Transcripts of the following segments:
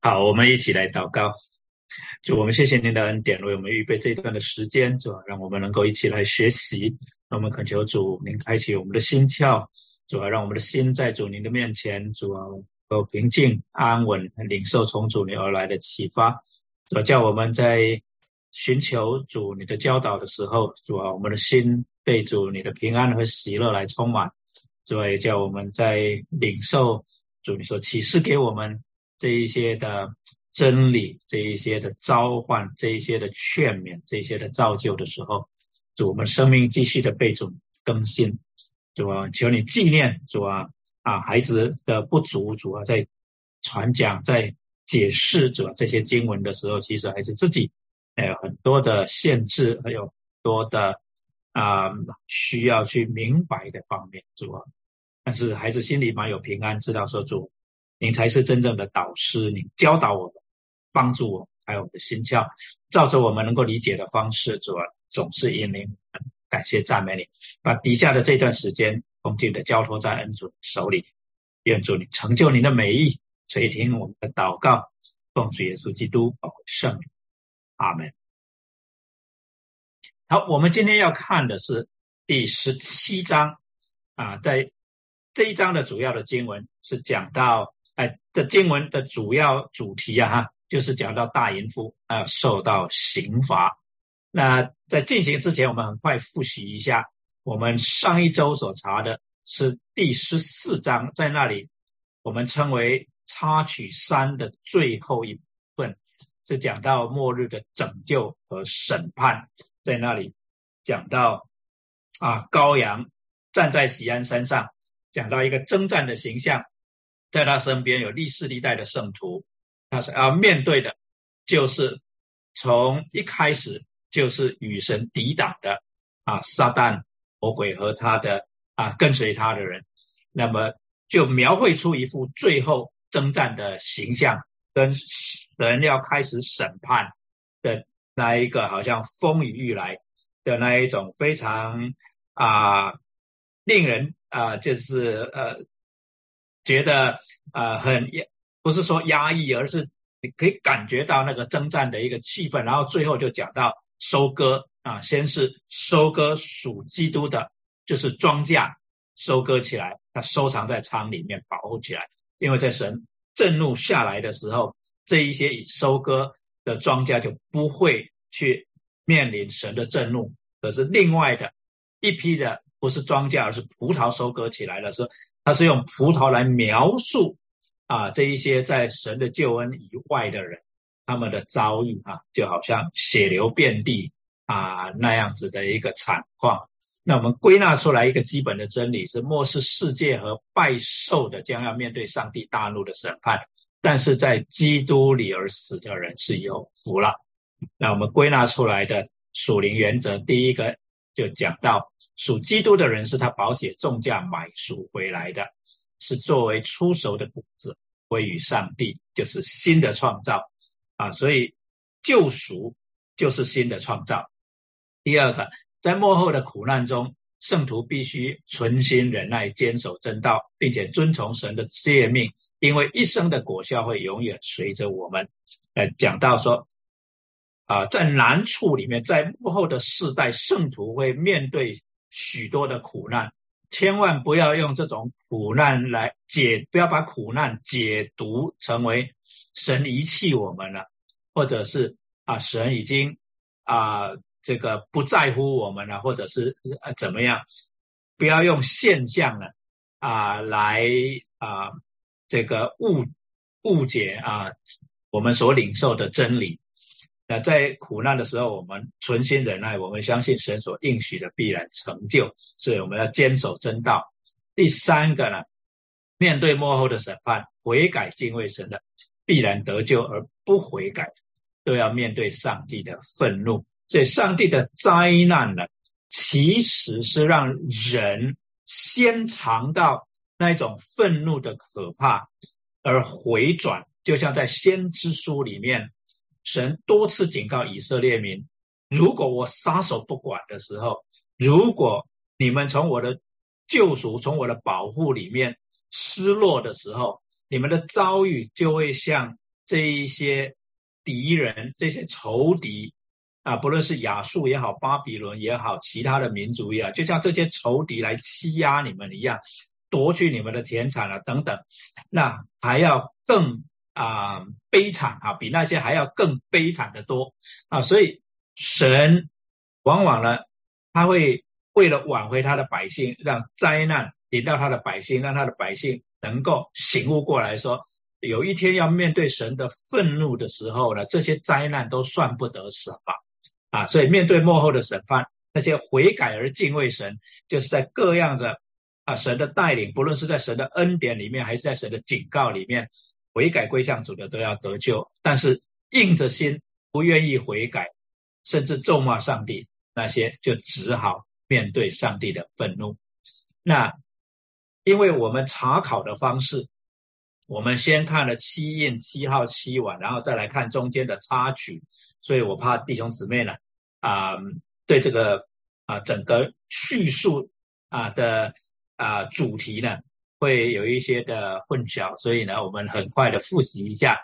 好，我们一起来祷告。主，我们谢谢您的恩典，为我们预备这一段的时间，主，让我们能够一起来学习。那我们恳求主，您开启我们的心窍，主啊，让我们的心在主您的面前，主啊，够平静安稳，领受从主您而来的启发。主叫我们在寻求主你的教导的时候，主啊，我们的心被主你的平安和喜乐来充满。主啊，也叫我们在领受主你说启示给我们。这一些的真理，这一些的召唤，这一些的劝勉，这一些的造就的时候，主我们生命继续的被主更新，主啊，求你纪念主啊啊孩子的不足，主啊在传讲在解释主啊这些经文的时候，其实孩子自己还有很多的限制，还有很多的啊需要去明白的方面，主啊，但是孩子心里蛮有平安，知道说主。您才是真正的导师，您教导我们，帮助我，还有我们的心窍，照着我们能够理解的方式，主，总是引领我们。感谢赞美你，把底下的这段时间恭敬的交托在恩主手里，愿主你成就您的美意，垂听我们的祷告，奉主耶稣基督宝贵圣，阿门。好，我们今天要看的是第十七章啊，在这一章的主要的经文是讲到。哎，这经文的主要主题啊，哈，就是讲到大淫妇啊受到刑罚。那在进行之前，我们很快复习一下，我们上一周所查的是第十四章，在那里我们称为插曲三的最后一部分，是讲到末日的拯救和审判，在那里讲到啊羔羊站在喜安山上，讲到一个征战的形象。在他身边有历世历代的圣徒，他是要面对的，就是从一开始就是与神抵挡的啊，撒旦魔鬼和他的啊跟随他的人，那么就描绘出一幅最后征战的形象，跟人要开始审判的那一个好像风雨欲来的那一种非常啊令人啊就是呃。觉得啊很压，不是说压抑，而是你可以感觉到那个征战的一个气氛。然后最后就讲到收割啊，先是收割属基督的，就是庄稼收割起来，它收藏在仓里面保护起来。因为在神震怒下来的时候，这一些已收割的庄稼就不会去面临神的震怒。可是另外的一批的不是庄稼，而是葡萄收割起来的时候。他是用葡萄来描述啊，这一些在神的救恩以外的人，他们的遭遇啊，就好像血流遍地啊那样子的一个惨况。那我们归纳出来一个基本的真理是：末世世界和拜寿的将要面对上帝大怒的审判，但是在基督里而死的人是有福了。那我们归纳出来的属灵原则，第一个。就讲到属基督的人是他保险重价买赎回来的，是作为出熟的谷子归于上帝，就是新的创造啊！所以救赎就是新的创造。第二个，在幕后的苦难中，圣徒必须存心忍耐，坚守真道，并且遵从神的诫命，因为一生的果效会永远随着我们。呃，讲到说。啊，在难处里面，在幕后的世代，圣徒会面对许多的苦难，千万不要用这种苦难来解，不要把苦难解读成为神遗弃我们了，或者是啊，神已经啊这个不在乎我们了，或者是啊怎么样？不要用现象呢啊来啊这个误误解啊我们所领受的真理。那在苦难的时候，我们存心忍耐，我们相信神所应许的必然成就，所以我们要坚守真道。第三个呢，面对幕后的审判，悔改敬畏神的必然得救，而不悔改都要面对上帝的愤怒。所以，上帝的灾难呢，其实是让人先尝到那种愤怒的可怕，而回转，就像在先知书里面。神多次警告以色列民：如果我撒手不管的时候，如果你们从我的救赎、从我的保护里面失落的时候，你们的遭遇就会像这一些敌人、这些仇敌啊，不论是亚述也好、巴比伦也好、其他的民族也好，就像这些仇敌来欺压你们一样，夺去你们的田产啊等等，那还要更啊悲惨啊，比那些还要更悲惨的多啊，所以神往往呢，他会为了挽回他的百姓，让灾难临到他的百姓，让他的百姓。能够醒悟过来，说有一天要面对神的愤怒的时候呢，这些灾难都算不得什么啊！所以面对幕后的审判，那些悔改而敬畏神，就是在各样的啊神的带领，不论是在神的恩典里面，还是在神的警告里面，悔改归向主的都要得救。但是硬着心不愿意悔改，甚至咒骂上帝，那些就只好面对上帝的愤怒。那。因为我们查考的方式，我们先看了七印、七号、七碗，然后再来看中间的插曲，所以我怕弟兄姊妹呢，啊，对这个啊整个叙述啊的啊主题呢，会有一些的混淆，所以呢，我们很快的复习一下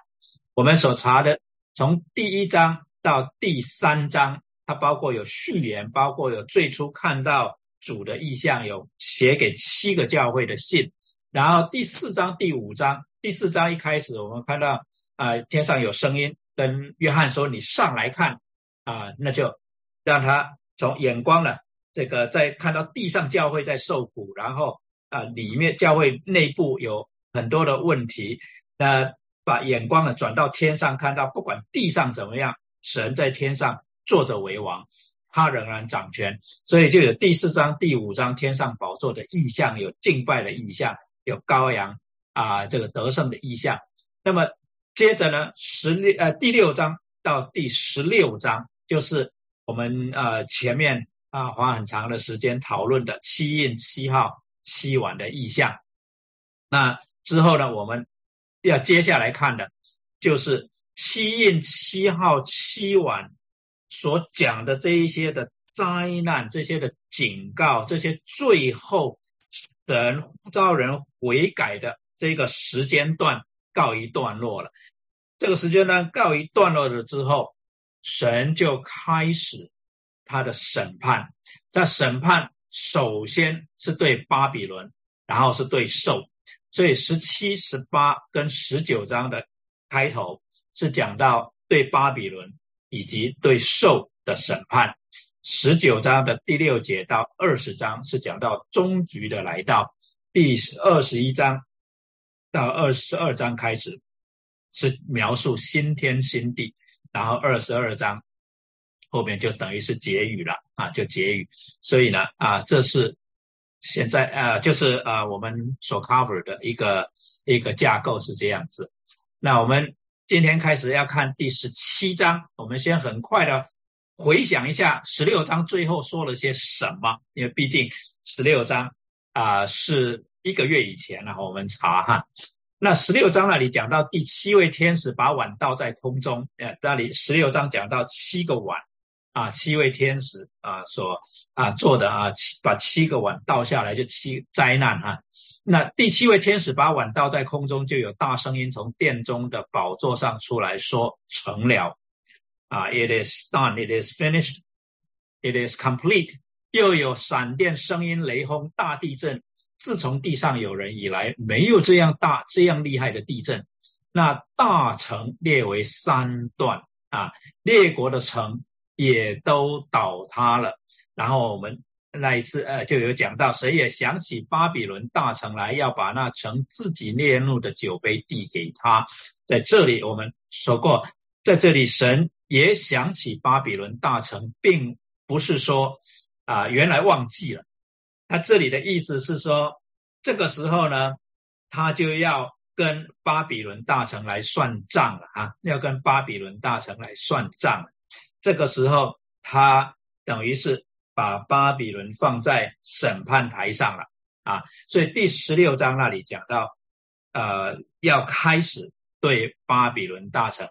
我们所查的，从第一章到第三章，它包括有序言，包括有最初看到。主的意向有写给七个教会的信，然后第四章、第五章，第四章一开始我们看到啊，天上有声音跟约翰说：“你上来看啊！”那就让他从眼光呢，这个在看到地上教会在受苦，然后啊，里面教会内部有很多的问题，那把眼光呢转到天上，看到不管地上怎么样，神在天上坐着为王。他仍然掌权，所以就有第四章、第五章天上宝座的意象，有敬拜的意象，有羔羊啊这个得胜的意象。那么接着呢，十六呃第六章到第十六章，就是我们呃前面啊花很长的时间讨论的七印七号七晚的意象。那之后呢，我们要接下来看的，就是七印七号七晚。所讲的这一些的灾难，这些的警告，这些最后人招人悔改的这个时间段告一段落了。这个时间段告一段落了之后，神就开始他的审判。在审判，首先是对巴比伦，然后是对兽。所以十七、十八跟十九章的开头是讲到对巴比伦。以及对兽的审判，十九章的第六节到二十章是讲到终局的来到，第二十一章到二十二章开始是描述新天新地，然后二十二章后面就等于是结语了啊，就结语。所以呢啊，这是现在啊，就是啊我们所 cover 的一个一个架构是这样子。那我们。今天开始要看第十七章，我们先很快的回想一下十六章最后说了些什么，因为毕竟十六章啊是一个月以前了，我们查哈。那十六章那里讲到第七位天使把碗倒在空中，呃，那里十六章讲到七个碗。啊，七位天使啊，所啊做的啊，七把七个碗倒下来，就七灾难啊。那第七位天使把碗倒在空中，就有大声音从殿中的宝座上出来说：“成了啊，It is done, It is finished, It is complete。”又有闪电、声音、雷轰、大地震。自从地上有人以来，没有这样大、这样厉害的地震。那大城列为三段啊，列国的城。也都倒塌了，然后我们那一次呃就有讲到，谁也想起巴比伦大臣来，要把那城自己烈怒的酒杯递给他。在这里我们说过，在这里神也想起巴比伦大臣，并不是说啊原来忘记了，他这里的意思是说，这个时候呢，他就要跟巴比伦大臣来算账了啊，要跟巴比伦大臣来算账。这个时候，他等于是把巴比伦放在审判台上了啊，所以第十六章那里讲到，呃，要开始对巴比伦大臣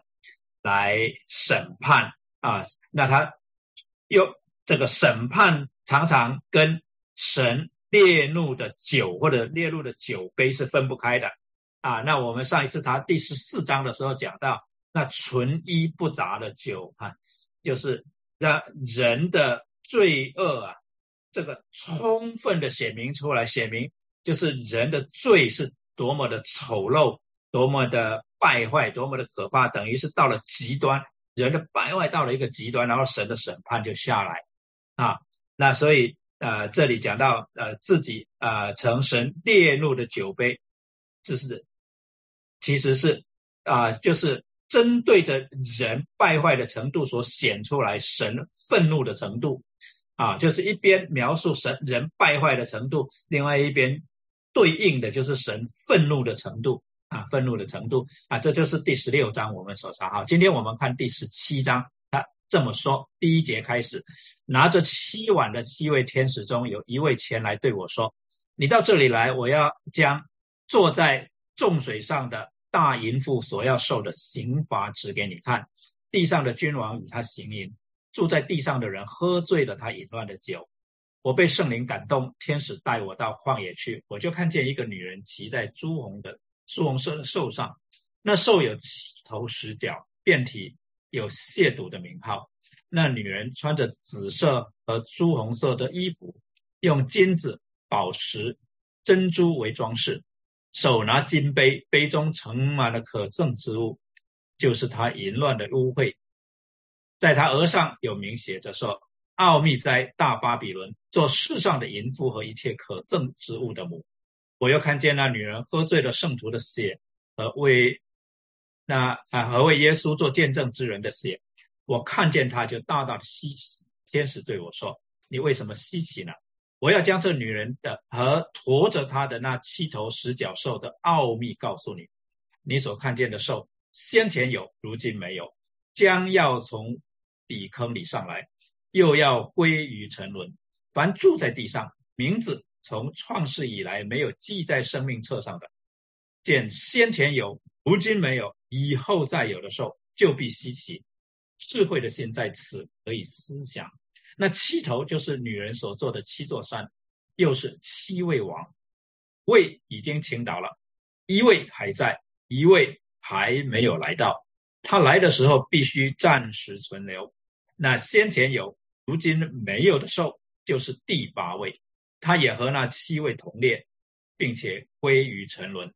来审判啊。那他又这个审判常常跟神烈怒的酒或者烈怒的酒杯是分不开的啊。那我们上一次谈第十四章的时候讲到，那纯一不杂的酒啊，就是让人的罪恶啊，这个充分的显明出来，显明就是人的罪是多么的丑陋，多么的败坏，多么的可怕，等于是到了极端，人的败坏到了一个极端，然后神的审判就下来啊。那所以呃，这里讲到呃自己啊成神烈怒的酒杯，这是其实是啊就是针对着人败坏的程度所显出来神愤怒的程度啊，就是一边描述神人败坏的程度，另外一边对应的就是神愤怒的程度啊，愤怒的程度啊，这就是第十六章我们所查哈。今天我们看第十七章。这么说，第一节开始，拿着七碗的七位天使中有一位前来对我说：“你到这里来，我要将坐在众水上的大淫妇所要受的刑罚指给你看。地上的君王与他行淫，住在地上的人喝醉了他淫乱的酒。我被圣灵感动，天使带我到旷野去，我就看见一个女人骑在朱红的朱红色的兽上，那兽有七头十角，遍体。”有亵渎的名号。那女人穿着紫色和朱红色的衣服，用金子、宝石、珍珠为装饰，手拿金杯，杯中盛满了可憎之物，就是他淫乱的污秽。在他额上有名写着说：“奥秘在大巴比伦，做世上的淫妇和一切可憎之物的母。”我又看见那女人喝醉了圣徒的血，和为。那啊，和为耶稣做见证之人的血？我看见他就大大的稀奇。天使对我说：“你为什么稀奇呢？我要将这女人的和驮着她的那七头十角兽的奥秘告诉你。你所看见的兽，先前有，如今没有，将要从底坑里上来，又要归于沉沦。凡住在地上，名字从创世以来没有记在生命册上的，见先前有，如今没有。”以后再有的时候，就必稀奇。智慧的心在此可以思想。那七头就是女人所做的七座山，又是七位王，位已经倾倒了，一位还在，一位还没有来到。他来的时候必须暂时存留。那先前有，如今没有的兽，就是第八位，他也和那七位同列，并且归于沉沦。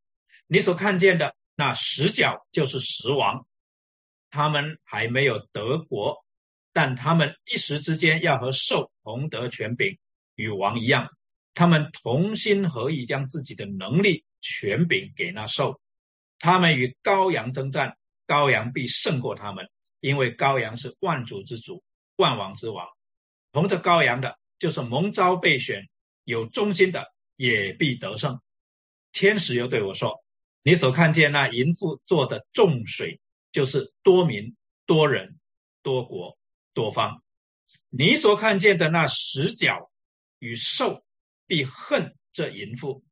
你所看见的。那十角就是十王，他们还没有得国，但他们一时之间要和兽同得权柄，与王一样。他们同心合意，将自己的能力、权柄给那兽。他们与羔羊征战，羔羊必胜过他们，因为羔羊是万主之主、万王之王。同着羔羊的，就是蒙召备选、有忠心的，也必得胜。天使又对我说。你所看见那淫妇做的众水，就是多民、多人、多国、多方。你所看见的那十角与兽，必恨这淫妇，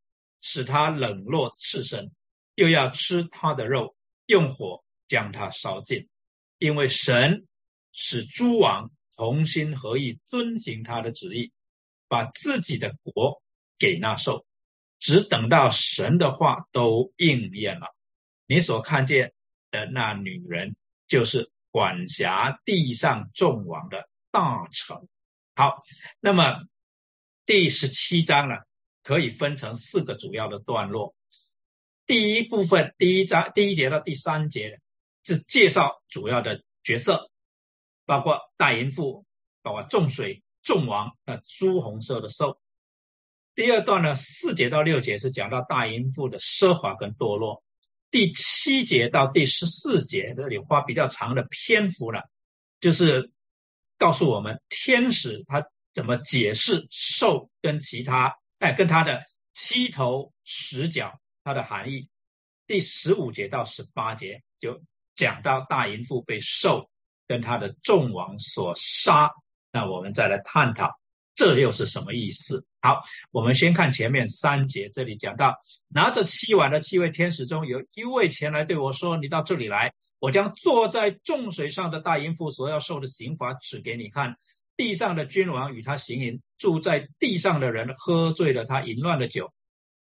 使他冷落赤身，又要吃他的肉，用火将他烧尽。因为神使诸王同心合意遵行他的旨意，把自己的国给那兽。只等到神的话都应验了，你所看见的那女人，就是管辖地上众王的大臣。好，那么第十七章呢，可以分成四个主要的段落。第一部分，第一章第一节到第三节是介绍主要的角色，包括大淫妇，包括众水众王，呃，朱红色的兽。第二段呢，四节到六节是讲到大淫妇的奢华跟堕落。第七节到第十四节这里花比较长的篇幅呢，就是告诉我们天使他怎么解释兽跟其他哎跟他的七头十角它的含义。第十五节到十八节就讲到大淫妇被兽跟他的众王所杀。那我们再来探讨。这又是什么意思？好，我们先看前面三节，这里讲到拿着七碗的七位天使中有一位前来对我说：“你到这里来，我将坐在众水上的大淫妇所要受的刑罚指给你看。地上的君王与他行淫，住在地上的人喝醉了他淫乱的酒。”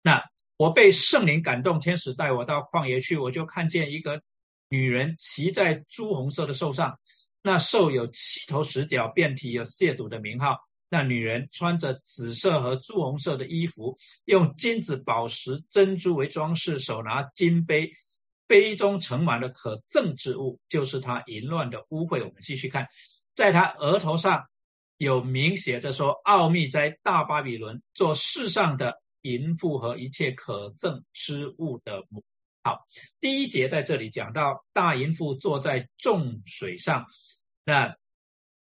那我被圣灵感动，天使带我到旷野去，我就看见一个女人骑在朱红色的兽上，那兽有七头十角，遍体有亵渎的名号。那女人穿着紫色和朱红色的衣服，用金子、宝石、珍珠为装饰，手拿金杯，杯中盛满了可憎之物，就是她淫乱的污秽。我们继续看，在她额头上有明写着说：“奥秘在大巴比伦，做世上的淫妇和一切可憎之物的母。”好，第一节在这里讲到大淫妇坐在众水上，那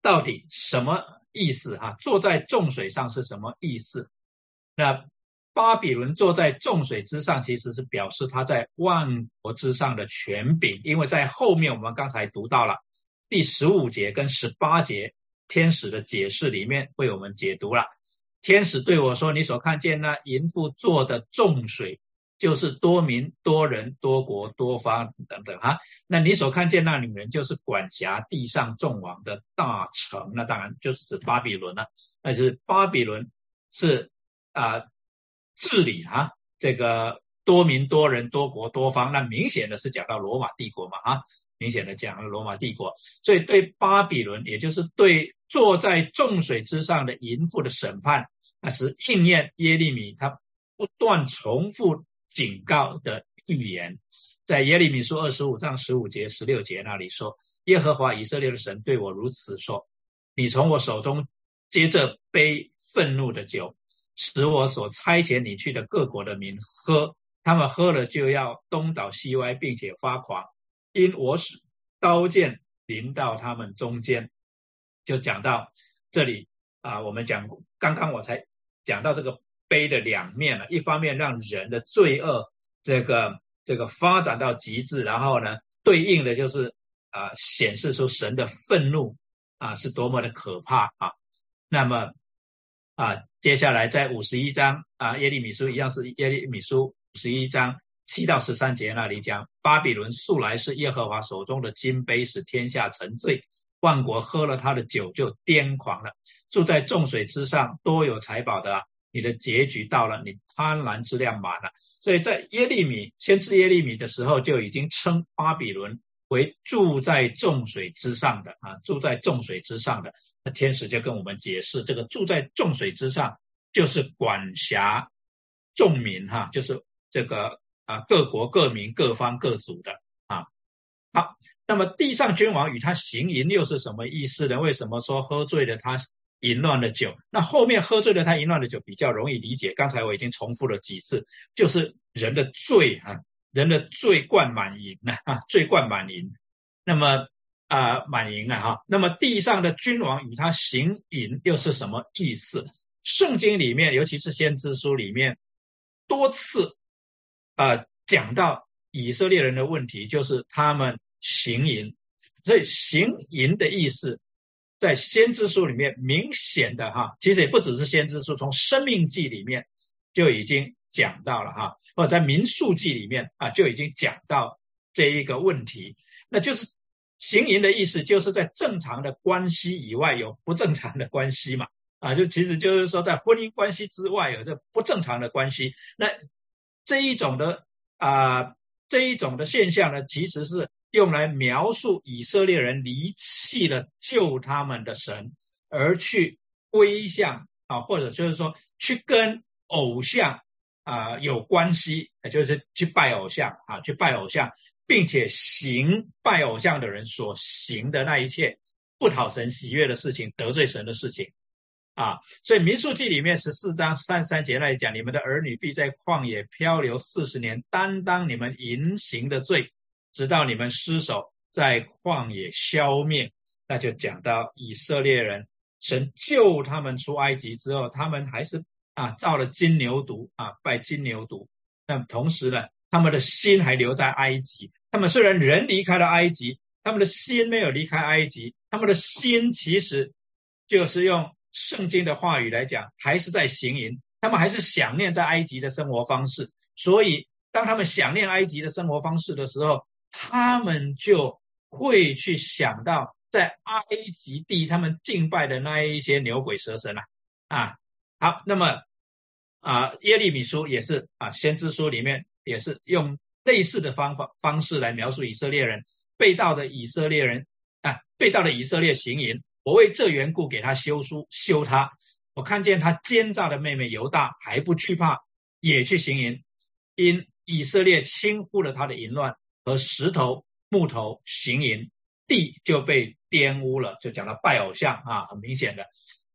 到底什么？意思哈，坐在众水上是什么意思？那巴比伦坐在众水之上，其实是表示他在万国之上的权柄。因为在后面我们刚才读到了第十五节跟十八节天使的解释里面为我们解读了。天使对我说：“你所看见那淫妇坐的众水。”就是多民、多人、多国、多方等等哈。那你所看见那女人，就是管辖地上众王的大城，那当然就是指巴比伦了。那是巴比伦是啊治理哈这个多民、多人、多国、多方。那明显的是讲到罗马帝国嘛哈，明显的讲罗马帝国。所以对巴比伦，也就是对坐在众水之上的淫妇的审判，那是应验耶利米他不断重复。警告的预言，在耶利米书二十五章十五节、十六节那里说：“耶和华以色列的神对我如此说：你从我手中接着杯愤怒的酒，使我所差遣你去的各国的民喝，他们喝了就要东倒西歪，并且发狂，因我使刀剑临到他们中间。”就讲到这里啊，我们讲刚刚我才讲到这个。杯的两面了，一方面让人的罪恶这个这个发展到极致，然后呢，对应的就是啊，显示出神的愤怒啊是多么的可怕啊。那么啊，接下来在五十一章啊，耶利米书一样是耶利米书五十一章七到十三节那里讲，巴比伦素来是耶和华手中的金杯，使天下沉醉，万国喝了他的酒就癫狂了，住在众水之上，多有财宝的。你的结局到了，你贪婪之量满了，所以在耶利米先知耶利米的时候，就已经称巴比伦为住在众水之上的啊，住在众水之上的。那天使就跟我们解释，这个住在众水之上，就是管辖众民哈，就是这个啊各国各民各方各族的啊。好，那么地上君王与他行淫又是什么意思呢？为什么说喝醉了他？淫乱的酒，那后面喝醉了他淫乱的酒比较容易理解。刚才我已经重复了几次，就是人的罪啊，人的罪灌满盈啊，啊，罪灌满盈。那么啊，满盈啊，哈。那么地上的君王与他行淫又是什么意思？圣经里面，尤其是先知书里面，多次啊讲到以色列人的问题，就是他们行淫。所以行淫的意思。在先知书里面明显的哈，其实也不只是先知书，从生命记里面就已经讲到了哈，或者在民数记里面啊就已经讲到这一个问题，那就是行淫的意思，就是在正常的关系以外有不正常的关系嘛，啊，就其实就是说在婚姻关系之外有这不正常的关系，那这一种的啊这一种的现象呢，其实是。用来描述以色列人离弃了救他们的神，而去归向啊，或者就是说去跟偶像啊有关系，就是去拜偶像啊，去拜偶像，并且行拜偶像的人所行的那一切不讨神喜悦的事情，得罪神的事情啊。所以民数记里面十四章三三节那里讲，你们的儿女必在旷野漂流四十年，担当你们淫行的罪。直到你们失手在旷野消灭，那就讲到以色列人，神救他们出埃及之后，他们还是啊造了金牛犊啊拜金牛犊。那同时呢，他们的心还留在埃及。他们虽然人离开了埃及，他们的心没有离开埃及。他们的心其实就是用圣经的话语来讲，还是在行淫。他们还是想念在埃及的生活方式。所以，当他们想念埃及的生活方式的时候，他们就会去想到，在埃及地他们敬拜的那一些牛鬼蛇神了啊。好，那么啊，耶利米书也是啊，先知书里面也是用类似的方法方式来描述以色列人被盗的以色列人啊，被盗的以色列行淫。我为这缘故给他修书修他。我看见他奸诈的妹妹犹大还不惧怕，也去行淫，因以色列轻忽了他的淫乱和石头木头行淫，地就被玷污了。就讲到拜偶像啊，很明显的。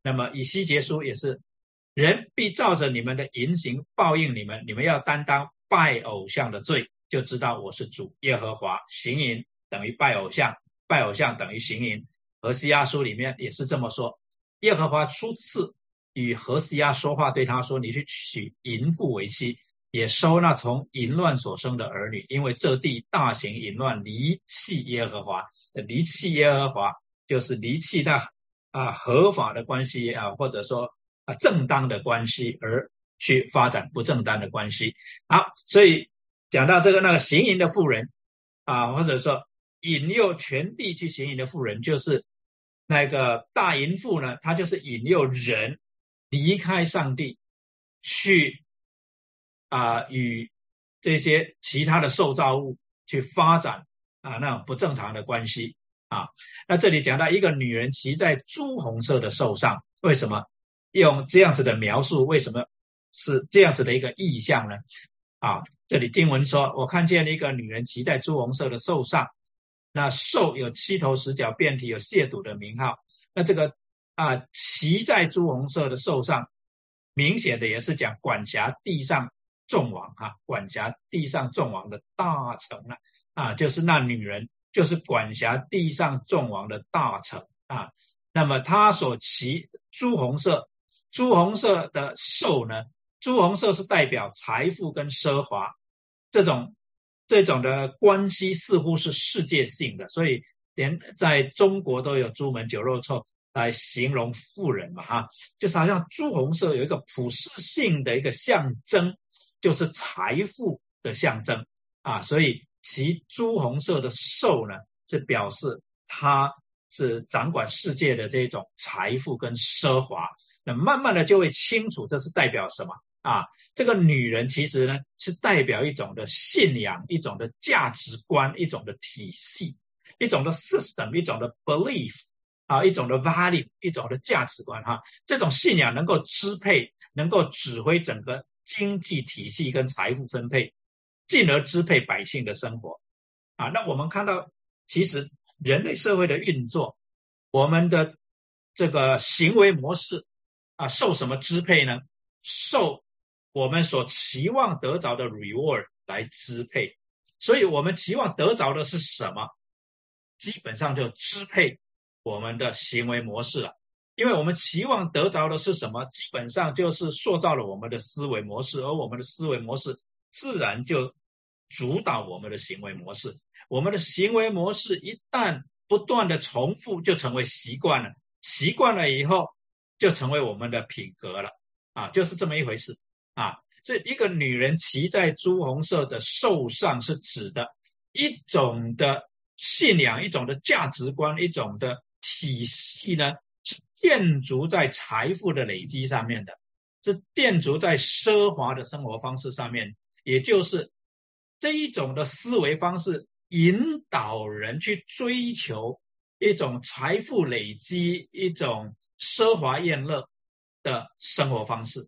那么以西结书也是。人必照着你们的言行报应你们，你们要担当拜偶像的罪，就知道我是主耶和华。行淫等于拜偶像，拜偶像等于行淫。何西阿书里面也是这么说。耶和华初次与何西阿说话，对他说：“你去娶淫妇为妻，也收纳从淫乱所生的儿女，因为这地大行淫乱，离弃耶和华。离弃耶和华就是离弃那啊合法的关系啊，或者说。”啊，正当的关系而去发展不正当的关系。好，所以讲到这个那个行淫的妇人啊，或者说引诱全地去行淫的妇人，就是那个大淫妇呢，她就是引诱人离开上帝，去啊与这些其他的受造物去发展啊那种不正常的关系啊。那这里讲到一个女人骑在朱红色的兽上，为什么？用这样子的描述，为什么是这样子的一个意象呢？啊，这里经文说，我看见了一个女人骑在朱红色的兽上，那兽有七头十角，遍体有亵渎的名号。那这个啊，骑在朱红色的兽上，明显的也是讲管辖地上众王哈，管辖地上众王的大臣啊啊，就是那女人，就是管辖地上众王的大臣啊。那么他所骑朱红色。朱红色的兽呢？朱红色是代表财富跟奢华，这种这种的关系似乎是世界性的，所以连在中国都有“朱门酒肉臭”来形容富人嘛，哈，就是好像朱红色有一个普世性的一个象征，就是财富的象征啊，所以其朱红色的兽呢，是表示它是掌管世界的这种财富跟奢华。那慢慢的就会清楚，这是代表什么啊？这个女人其实呢，是代表一种的信仰，一种的价值观，一种的体系，一种的 system，一种的 belief 啊，一种的 value，一种的价值观哈。这种信仰能够支配，能够指挥整个经济体系跟财富分配，进而支配百姓的生活啊。那我们看到，其实人类社会的运作，我们的这个行为模式。啊，受什么支配呢？受我们所期望得着的 reward 来支配。所以，我们期望得着的是什么？基本上就支配我们的行为模式了。因为我们期望得着的是什么？基本上就是塑造了我们的思维模式，而我们的思维模式自然就主导我们的行为模式。我们的行为模式一旦不断的重复，就成为习惯了。习惯了以后。就成为我们的品格了啊，就是这么一回事啊。这一个女人骑在朱红色的兽上，是指的一种的信仰、一种的价值观、一种的体系呢，建筑在财富的累积上面的，是建筑在奢华的生活方式上面，也就是这一种的思维方式引导人去追求一种财富累积，一种。奢华宴乐的生活方式，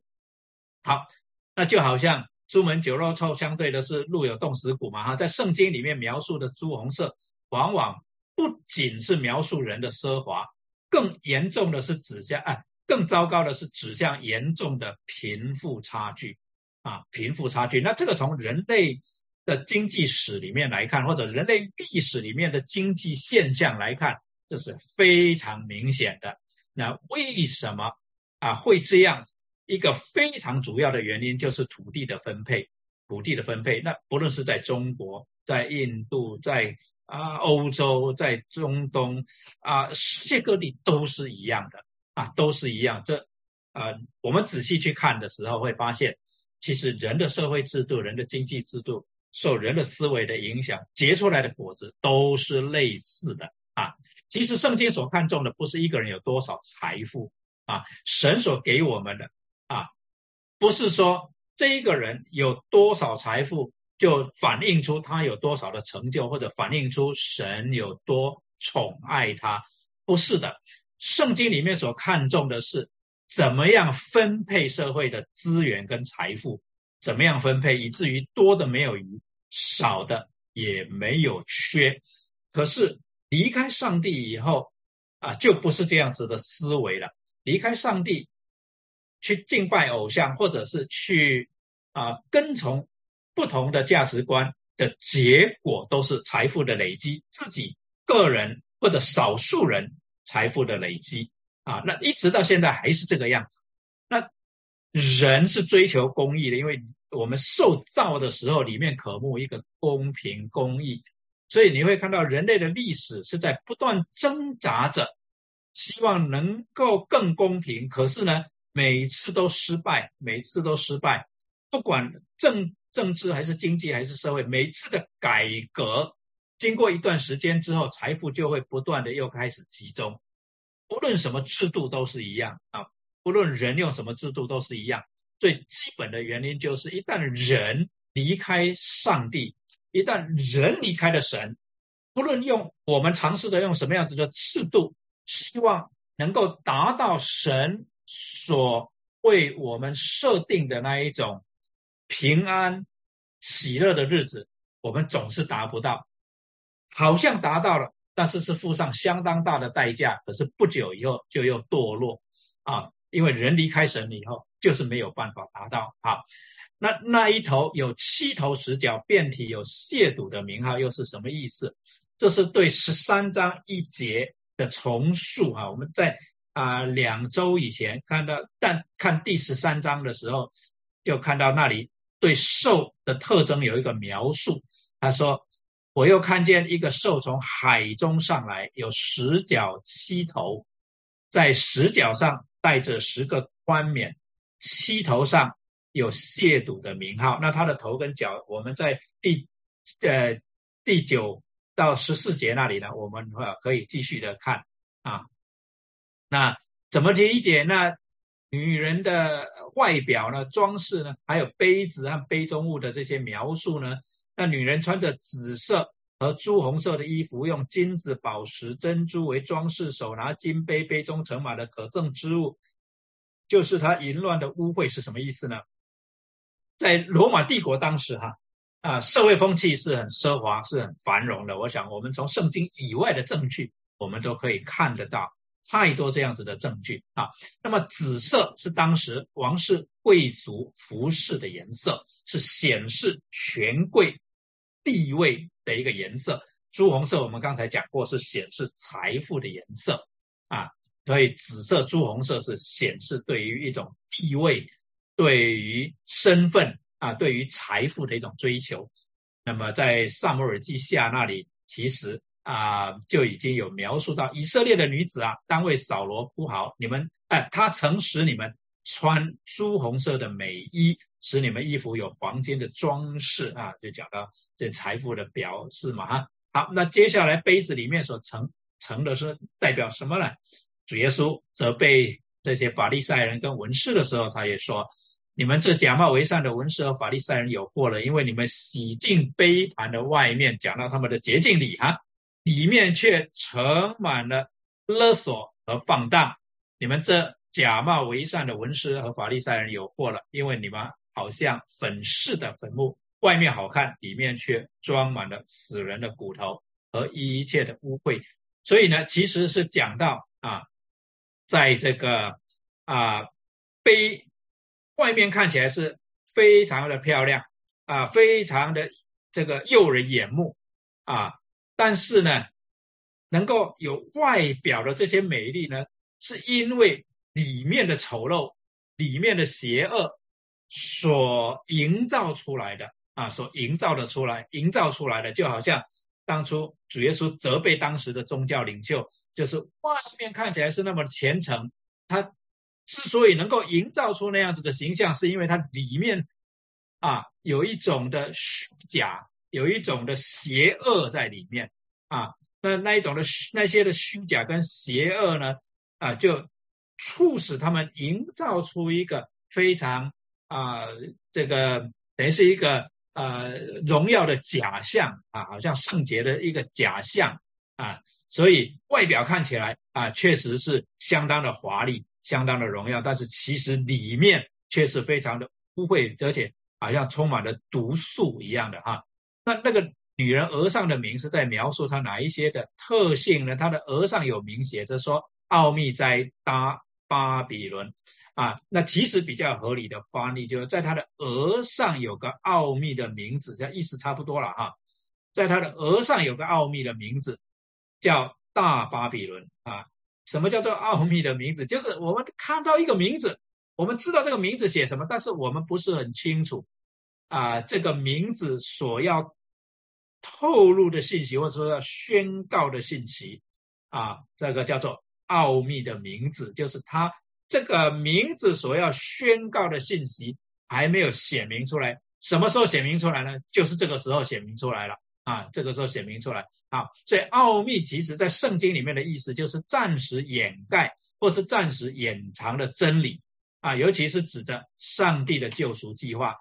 好，那就好像朱门酒肉臭，相对的是路有冻死骨嘛哈。在圣经里面描述的朱红色，往往不仅是描述人的奢华，更严重的是指向啊，更糟糕的是指向严重的贫富差距啊，贫富差距。那这个从人类的经济史里面来看，或者人类历史里面的经济现象来看，这是非常明显的。那为什么啊会这样子？一个非常主要的原因就是土地的分配，土地的分配。那不论是在中国、在印度、在啊欧洲、在中东啊，世界各地都是一样的啊，都是一样。这啊，我们仔细去看的时候会发现，其实人的社会制度、人的经济制度受人的思维的影响，结出来的果子都是类似的啊。其实圣经所看重的不是一个人有多少财富啊，神所给我们的啊，不是说这一个人有多少财富就反映出他有多少的成就，或者反映出神有多宠爱他，不是的。圣经里面所看重的是怎么样分配社会的资源跟财富，怎么样分配，以至于多的没有余，少的也没有缺。可是离开上帝以后啊，就不是这样子的思维了。离开上帝，去敬拜偶像，或者是去啊跟从不同的价值观的结果，都是财富的累积，自己个人或者少数人。财富的累积啊，那一直到现在还是这个样子。那人是追求公义的，因为我们受造的时候里面渴慕一个公平公义，所以你会看到人类的历史是在不断挣扎着，希望能够更公平。可是呢，每次都失败，每次都失败。不管政政治还是经济还是社会，每次的改革。经过一段时间之后，财富就会不断的又开始集中。不论什么制度都是一样啊，不论人用什么制度都是一样。最基本的原因就是，一旦人离开上帝，一旦人离开了神，不论用我们尝试着用什么样子的制度，希望能够达到神所为我们设定的那一种平安喜乐的日子，我们总是达不到。好像达到了，但是是付上相当大的代价。可是不久以后就又堕落啊，因为人离开神以后，就是没有办法达到。好，那那一头有七头十角，遍体有亵渎的名号，又是什么意思？这是对十三章一节的重述啊。我们在啊两周以前看到，但看第十三章的时候，就看到那里对兽的特征有一个描述。他说。我又看见一个兽从海中上来，有十角七头，在十角上带着十个冠冕，七头上有亵渎的名号。那它的头跟脚，我们在第呃第九到十四节那里呢，我们啊可以继续的看啊。那怎么理解？那女人的外表呢？装饰呢？还有杯子和杯中物的这些描述呢？那女人穿着紫色和朱红色的衣服，用金子、宝石、珍珠为装饰，手拿金杯，杯中盛满了可憎之物，就是她淫乱的污秽是什么意思呢？在罗马帝国当时，哈啊，社会风气是很奢华、是很繁荣的。我想，我们从圣经以外的证据，我们都可以看得到太多这样子的证据啊。那么，紫色是当时王室贵族服饰的颜色，是显示权贵。地位的一个颜色，朱红色我们刚才讲过是显示财富的颜色啊，所以紫色、朱红色是显示对于一种地位、对于身份啊、对于财富的一种追求。那么在萨摩尔记下那里，其实啊就已经有描述到以色列的女子啊，当为扫罗铺好，你们哎，他曾使你们穿朱红色的美衣。使你们衣服有黄金的装饰啊，就讲到这财富的表示嘛哈。好，那接下来杯子里面所盛盛的是代表什么呢？主耶稣责备这些法利赛人跟文士的时候，他也说：你们这假冒为善的文士和法利赛人有祸了，因为你们洗净杯盘的外面，讲到他们的洁净礼哈，里面却盛满了勒索和放荡。你们这假冒为善的文士和法利赛人有祸了，因为你们。好像粉饰的坟墓，外面好看，里面却装满了死人的骨头和一切的污秽。所以呢，其实是讲到啊，在这个啊碑外面看起来是非常的漂亮啊，非常的这个诱人眼目啊，但是呢，能够有外表的这些美丽呢，是因为里面的丑陋，里面的邪恶。所营造出来的啊，所营造的出来，营造出来的，就好像当初主耶稣责备当时的宗教领袖，就是外面看起来是那么虔诚，他之所以能够营造出那样子的形象，是因为他里面啊有一种的虚假，有一种的邪恶在里面啊，那那一种的那些的虚假跟邪恶呢啊，就促使他们营造出一个非常。啊，这个等于是一个呃荣耀的假象啊，好像圣洁的一个假象啊，所以外表看起来啊，确实是相当的华丽，相当的荣耀，但是其实里面却是非常的污秽，而且好像充满了毒素一样的哈。那那个女人额上的名是在描述她哪一些的特性呢？她的额上有名写着说：“奥秘在搭巴比伦。”啊，那其实比较合理的翻译，就是在他的额上有个奥秘的名字，这意思差不多了哈。在他的额上有个奥秘的名字，叫大巴比伦啊。什么叫做奥秘的名字？就是我们看到一个名字，我们知道这个名字写什么，但是我们不是很清楚啊，这个名字所要透露的信息，或者说要宣告的信息啊，这个叫做奥秘的名字，就是他。这个名字所要宣告的信息还没有显明出来，什么时候显明出来呢？就是这个时候显明出来了啊！这个时候显明出来啊！所以奥秘其实在圣经里面的意思就是暂时掩盖或是暂时掩藏的真理啊，尤其是指着上帝的救赎计划。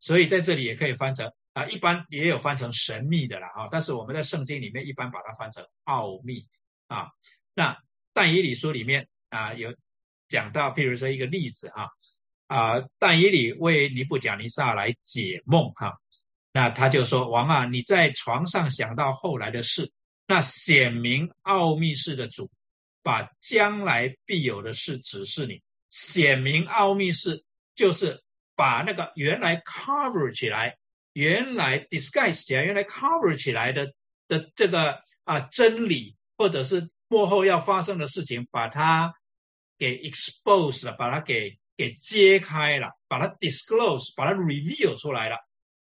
所以在这里也可以翻成啊，一般也有翻成神秘的了啊，但是我们在圣经里面一般把它翻成奥秘啊。那但以理书里面啊有。讲到，譬如说一个例子哈，啊，但以理为尼布甲尼撒来解梦哈，那他就说：王啊，你在床上想到后来的事，那显明奥秘事的主，把将来必有的事指示你。显明奥秘事就是把那个原来 cover 起来，原来 disguise 起来，原来 cover 起来的的这个啊真理，或者是幕后要发生的事情，把它。给 expose 了，把它给给揭开了，把它 disclose，把它 reveal 出来了，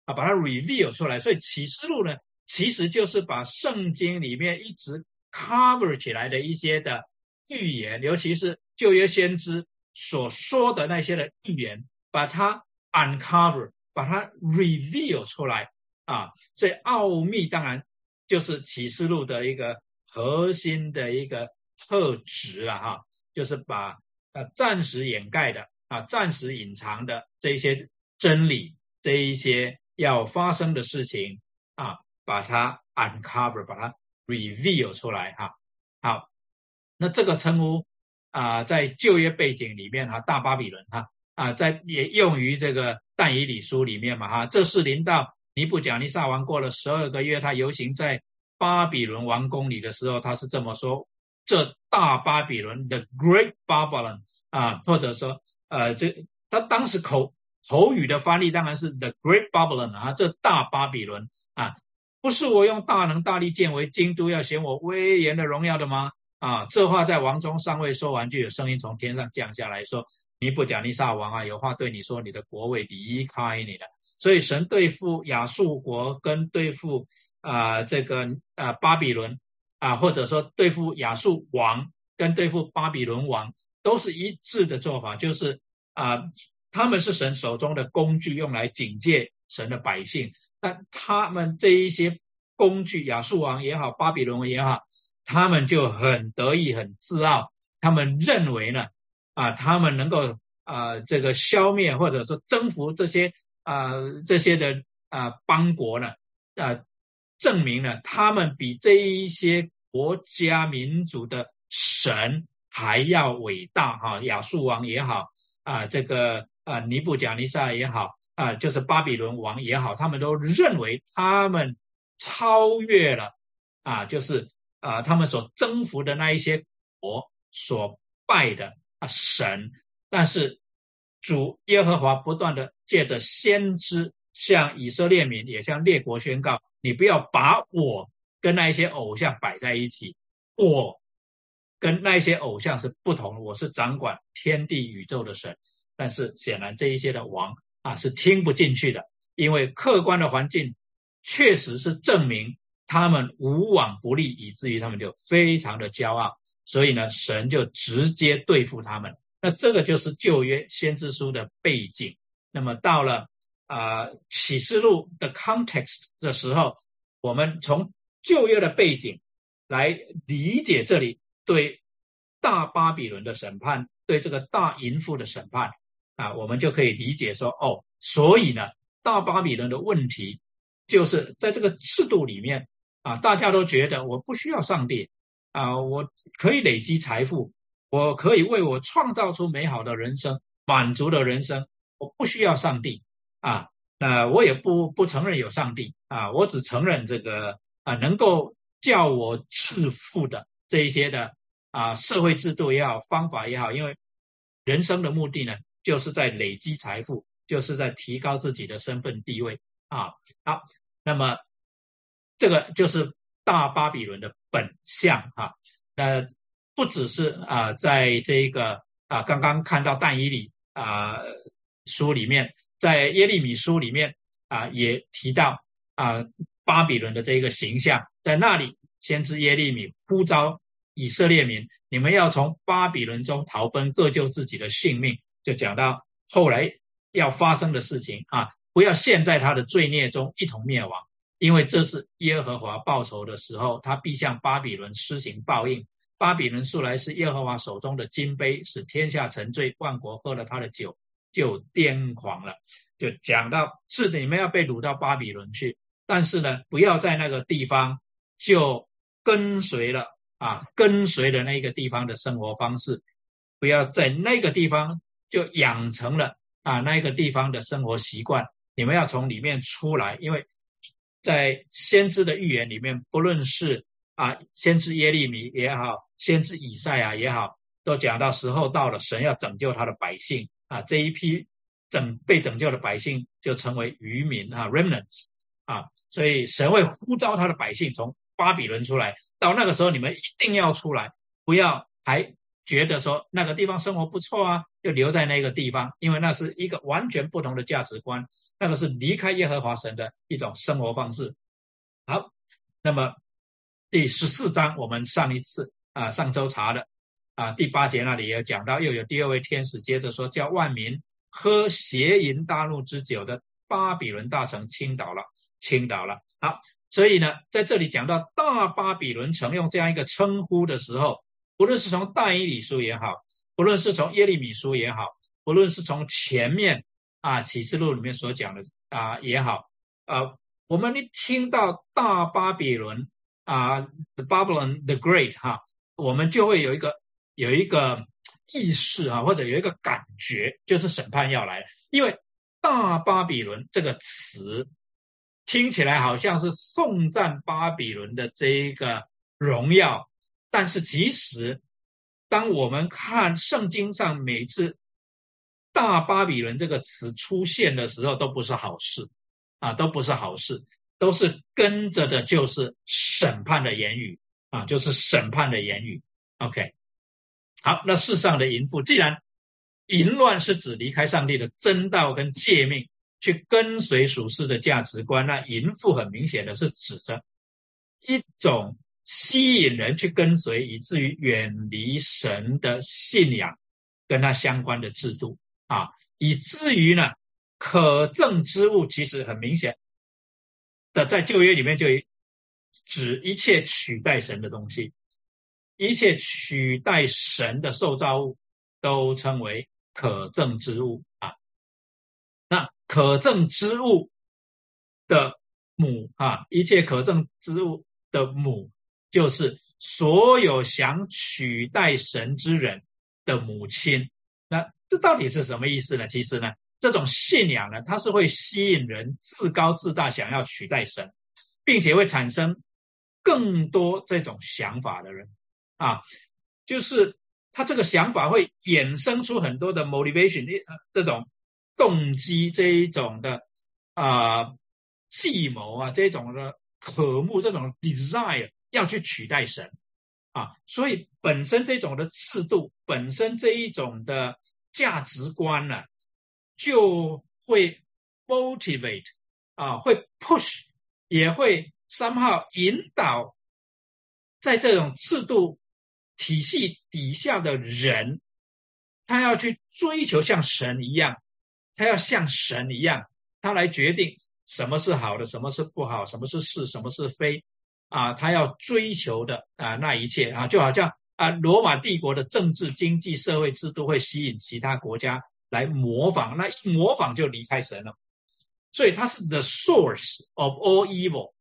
啊，把它 reveal 出来。所以启示录呢，其实就是把圣经里面一直 cover 起来的一些的预言，尤其是旧约先知所说的那些的预言，把它 uncover，把它 reveal 出来啊。所以奥秘当然就是启示录的一个核心的一个特质了哈。就是把呃暂时掩盖的啊暂时隐藏的这一些真理这一些要发生的事情啊把它 uncover 把它 reveal 出来哈好那这个称呼啊在旧约背景里面哈大巴比伦哈啊在也用于这个但以理书里面嘛哈这是临到尼布甲尼撒王过了十二个月他游行在巴比伦王宫里的时候他是这么说。这大巴比伦，the Great Babylon 啊，或者说，呃，这他当时口口语的翻译当然是 the Great Babylon 啊，这大巴比伦啊，不是我用大能大力建为京都，要显我威严的荣耀的吗？啊，这话在王中尚未说完，就有声音从天上降下来说：“尼布甲尼撒王啊，有话对你说，你的国位离开你了。”所以神对付亚述国跟对付啊这个啊巴比伦。啊，或者说对付亚述王跟对付巴比伦王都是一致的做法，就是啊，他们是神手中的工具，用来警戒神的百姓。那他们这一些工具，亚述王也好，巴比伦王也好，他们就很得意、很自傲，他们认为呢，啊，他们能够啊，这个消灭或者说征服这些啊这些的啊邦国呢，啊。证明了他们比这一些国家民族的神还要伟大哈，亚述王也好啊，这个啊尼布甲尼撒也好啊，就是巴比伦王也好，他们都认为他们超越了啊，就是啊他们所征服的那一些国所拜的啊神，但是主耶和华不断的借着先知向以色列民也向列国宣告。你不要把我跟那一些偶像摆在一起，我跟那一些偶像是不同的。我是掌管天地宇宙的神，但是显然这一些的王啊是听不进去的，因为客观的环境确实是证明他们无往不利，以至于他们就非常的骄傲。所以呢，神就直接对付他们。那这个就是旧约先知书的背景。那么到了。啊，启示录的 context 的时候，我们从旧约的背景来理解这里对大巴比伦的审判，对这个大淫妇的审判啊，我们就可以理解说，哦，所以呢，大巴比伦的问题就是在这个制度里面啊，大家都觉得我不需要上帝啊，我可以累积财富，我可以为我创造出美好的人生、满足的人生，我不需要上帝啊，那我也不不承认有上帝啊，我只承认这个啊，能够叫我致富的这一些的啊，社会制度也好，方法也好，因为人生的目的呢。就是在累积财富，就是在提高自己的身份地位啊！好，那么这个就是大巴比伦的本相哈。那不只是啊，在这个啊，刚刚看到但以理啊书里面，在耶利米书里面啊，也提到啊巴比伦的这个形象，在那里先知耶利米呼召以色列民，你们要从巴比伦中逃奔，各救自己的性命。就讲到后来要发生的事情啊，不要陷在他的罪孽中一同灭亡，因为这是耶和华报仇的时候，他必向巴比伦施行报应。巴比伦素来是耶和华手中的金杯，使天下沉醉，万国喝了他的酒就癫狂了。就讲到是的，你们要被掳到巴比伦去，但是呢，不要在那个地方就跟随了啊，跟随了那个地方的生活方式，不要在那个地方。就养成了啊那个地方的生活习惯。你们要从里面出来，因为在先知的预言里面，不论是啊先知耶利米也好，先知以赛亚也好，都讲到时候到了，神要拯救他的百姓啊。这一批拯被拯救的百姓就成为渔民啊 （remnants） 啊，所以神会呼召他的百姓从巴比伦出来。到那个时候，你们一定要出来，不要还。觉得说那个地方生活不错啊，就留在那个地方，因为那是一个完全不同的价值观，那个是离开耶和华神的一种生活方式。好，那么第十四章我们上一次啊上周查的啊第八节那里也讲到，又有第二位天使接着说，叫万民喝邪淫大怒之酒的巴比伦大城倾倒了，倾倒了。好，所以呢，在这里讲到大巴比伦城用这样一个称呼的时候。不论是从但以理书也好，不论是从耶利米书也好，不论是从前面啊启示录里面所讲的啊也好，呃，我们一听到大巴比伦啊，the Babylon the Great 哈，我们就会有一个有一个意识啊，或者有一个感觉，就是审判要来。因为大巴比伦这个词听起来好像是颂赞巴比伦的这一个荣耀。但是其实，当我们看圣经上每次“大巴比伦”这个词出现的时候，都不是好事啊，都不是好事，都是跟着的就是审判的言语啊，就是审判的言语。OK，好，那世上的淫妇，既然淫乱是指离开上帝的真道跟诫命，去跟随属世的价值观，那淫妇很明显的是指着一种。吸引人去跟随，以至于远离神的信仰，跟他相关的制度啊，以至于呢，可证之物其实很明显的，在旧约里面就指一切取代神的东西，一切取代神的受造物都称为可证之物啊。那可证之物的母啊，一切可证之物的母。就是所有想取代神之人的母亲，这到底是什么意思呢？其实呢，这种信仰呢，它是会吸引人自高自大，想要取代神，并且会产生更多这种想法的人啊，就是他这个想法会衍生出很多的 motivation，这种动机这一种的啊计谋啊这种的渴慕这种 desire。要去取代神啊，所以本身这种的制度，本身这一种的价值观呢，就会 motivate 啊，会 push，也会 somehow 引导，在这种制度体系底下的人，他要去追求像神一样，他要像神一样，他来决定什么是好的，什么是不好，什么是是，什么是非。啊，他要追求的啊，那一切啊，就好像啊，罗马帝国的政治、经济、社会制度会吸引其他国家来模仿，那一模仿就离开神了。所以它是 the source of all evil，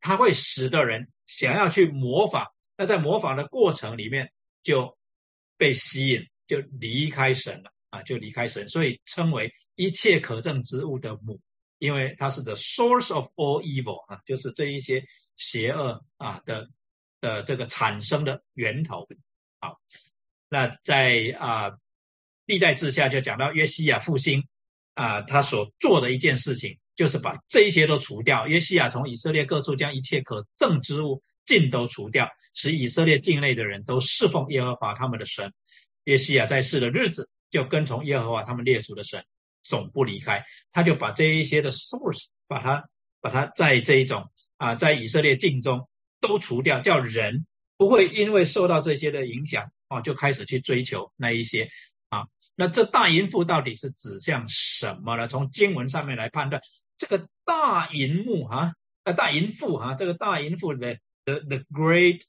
它会使得人想要去模仿，那在模仿的过程里面就被吸引，就离开神了啊，就离开神，所以称为一切可憎之物的母，因为它是 the source of all evil 啊，就是这一些邪恶啊的的这个产生的源头。好，那在啊历代志下就讲到约西亚复兴。啊，他所做的一件事情，就是把这一些都除掉。约西亚从以色列各处将一切可憎之物尽都除掉，使以色列境内的人都侍奉耶和华他们的神。约西亚在世的日子，就跟从耶和华他们列祖的神，总不离开。他就把这一些的 source，把它把它在这一种啊，在以色列境中都除掉，叫人不会因为受到这些的影响啊，就开始去追求那一些啊。那这大淫妇到底是指向什么呢？从经文上面来判断，这个大淫妇哈，呃，大淫妇哈，这个大淫妇的 the the great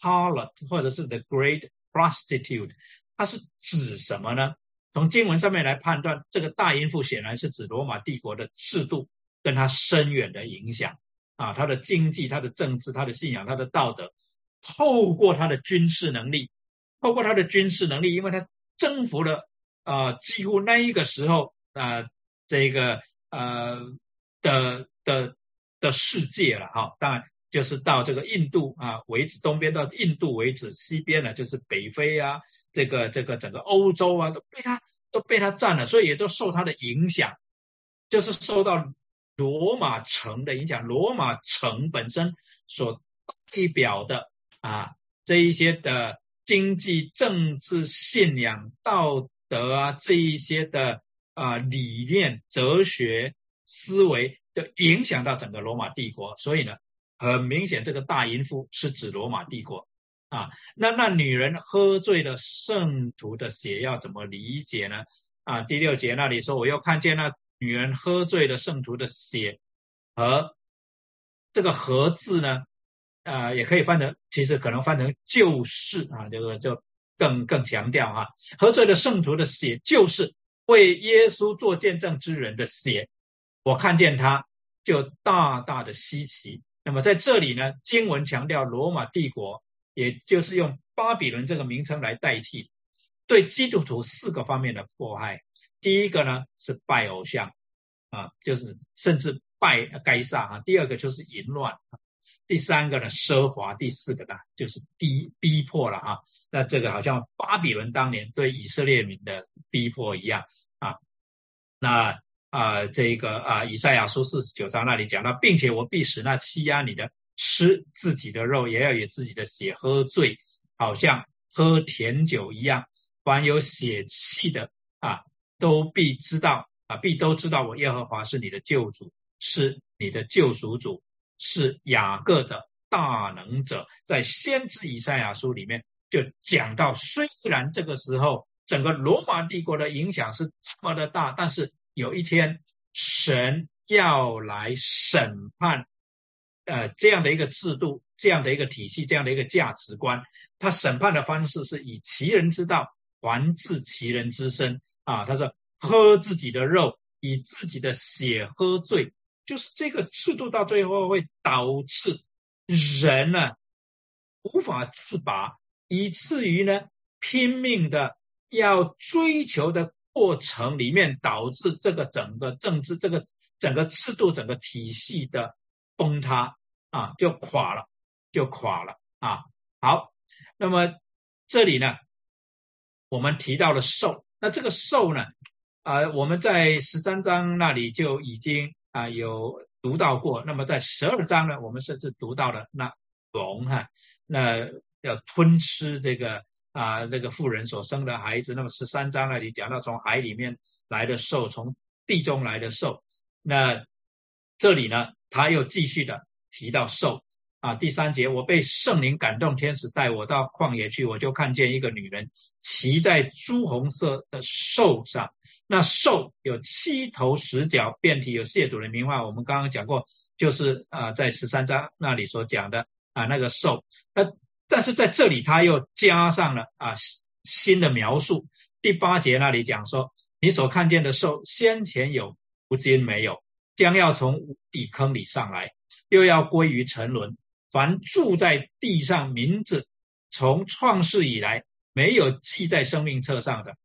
harlot 或者是 the great prostitute，它是指什么呢？从经文上面来判断，这个大淫妇显然是指罗马帝国的制度跟它深远的影响啊，他的经济、他的政治、他的信仰、他的道德，透过他的军事能力，透过他的军事能力，因为他征服了。啊，几乎那一个时候啊，这个呃的的的世界了哈，当然就是到这个印度啊为止，东边到印度为止，西边呢就是北非啊，这个这个整个欧洲啊都被他都被他占了，所以也都受他的影响，就是受到罗马城的影响，罗马城本身所代表的啊这一些的经济、政治、信仰、道。德啊，这一些的啊理念、哲学思维的影响到整个罗马帝国，所以呢，很明显，这个大淫妇是指罗马帝国啊。那那女人喝醉了圣徒的血，要怎么理解呢？啊，第六节那里说，我又看见那女人喝醉了圣徒的血，和这个“和”字呢，啊，也可以翻成，其实可能翻成就是啊，这个就。更更强调哈，喝醉了圣徒的血，就是为耶稣做见证之人的血。我看见他，就大大的稀奇。那么在这里呢，经文强调罗马帝国，也就是用巴比伦这个名称来代替，对基督徒四个方面的迫害。第一个呢是拜偶像，啊，就是甚至拜该撒啊。第二个就是淫乱。第三个呢，奢华；第四个呢，就是逼逼迫了哈。那这个好像巴比伦当年对以色列民的逼迫一样啊。那啊，这个啊，以赛亚书四十九章那里讲到，并且我必使那欺压你的吃自己的肉，也要以自己的血喝醉，好像喝甜酒一样。凡有血气的啊，都必知道啊，必都知道我耶和华是你的救主，是你的救赎主。是雅各的大能者，在先知以赛亚书里面就讲到，虽然这个时候整个罗马帝国的影响是这么的大，但是有一天神要来审判，呃，这样的一个制度、这样的一个体系、这样的一个价值观，他审判的方式是以其人之道还治其人之身啊。他说：“喝自己的肉，以自己的血喝醉。”就是这个制度到最后会导致人呢无法自拔，以至于呢拼命的要追求的过程里面，导致这个整个政治、这个整个制度、整个体系的崩塌啊，就垮了，就垮了啊。好，那么这里呢，我们提到了兽，那这个兽呢，啊，我们在十三章那里就已经。啊，有读到过。那么在十二章呢，我们甚至读到了那龙哈，那要吞吃这个啊，这个妇人所生的孩子。那么十三章那里讲到从海里面来的兽，从地中来的兽。那这里呢，他又继续的提到兽。啊，第三节，我被圣灵感动，天使带我到旷野去，我就看见一个女人骑在朱红色的兽上，那兽有七头十脚，遍体有亵渎的名画。我们刚刚讲过，就是啊，在十三章那里所讲的啊那个兽。那但是在这里他又加上了啊新的描述。第八节那里讲说，你所看见的兽，先前有，如今没有，将要从底坑里上来，又要归于沉沦。凡住在地上，名字从创世以来没有记在生命册上的，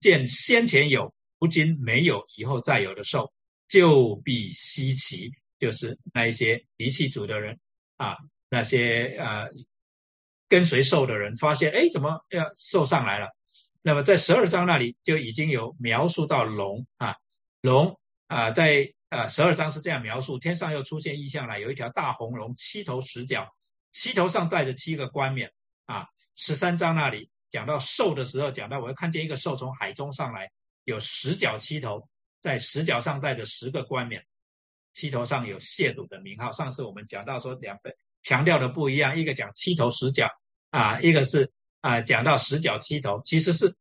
见先前有，如今没有，以后再有的兽，就必稀奇。就是那一些离弃主的人啊，那些啊跟随兽的人，发现哎，怎么要兽上来了？那么在十二章那里就已经有描述到龙啊，龙啊，在呃十二章是这样描述：天上又出现异象来，有一条大红龙，七头十角，七头上带着七个冠冕啊。十三章那里讲到兽的时候，讲到我又看见一个兽从海中上来，有十角七头，在十角上带着十个冠冕。七头上有亵渎的名号。上次我们讲到说，两个强调的不一样，一个讲七头十角啊，一个是啊讲到十角七头，其实是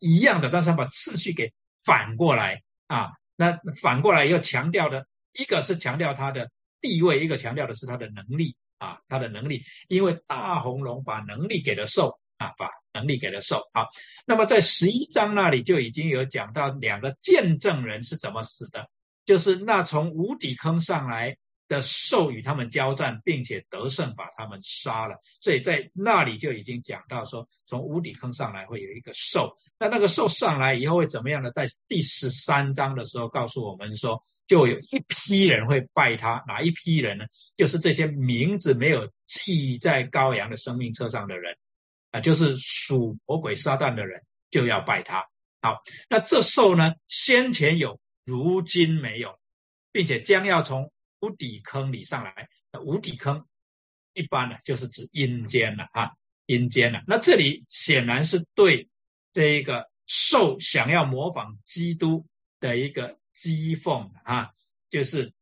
一样的，但是把次序给反过来啊。那反过来又强调的，一个是强调他的地位，一个强调的是他的能力啊，他的能力。因为大红龙把能力给了兽啊，把能力给了兽。啊，那么在十一章那里就已经有讲到两个见证人是怎么死的。就是那从无底坑上来的兽与他们交战，并且得胜，把他们杀了。所以在那里就已经讲到说，从无底坑上来会有一个兽。那那个兽上来以后会怎么样呢？在第十三章的时候告诉我们说，就有一批人会拜他。哪一批人呢？就是这些名字没有记在羔羊的生命册上的人啊，就是属魔鬼撒旦的人就要拜他。好，那这兽呢，先前有。如今没有，并且将要从无底坑里上来。那无底坑一般呢，就是指阴间了啊，阴间了。那这里显然是对这一个兽想要模仿基督的一个讥讽啊，就是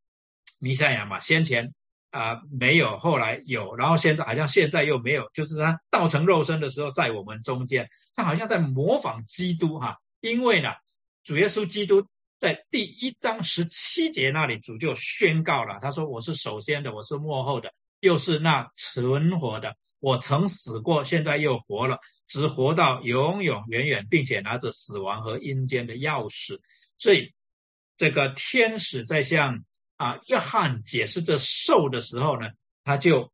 弥赛亚嘛，先前啊没有，后来有，然后现在好像现在又没有，就是他道成肉身的时候在我们中间，他好像在模仿基督哈，因为呢，主耶稣基督。在第一章十七节那里，主就宣告了，他说：“我是首先的，我是幕后的，又是那存活的。我曾死过，现在又活了，只活到永永远远，并且拿着死亡和阴间的钥匙。”所以，这个天使在向啊约翰解释这兽的时候呢，他就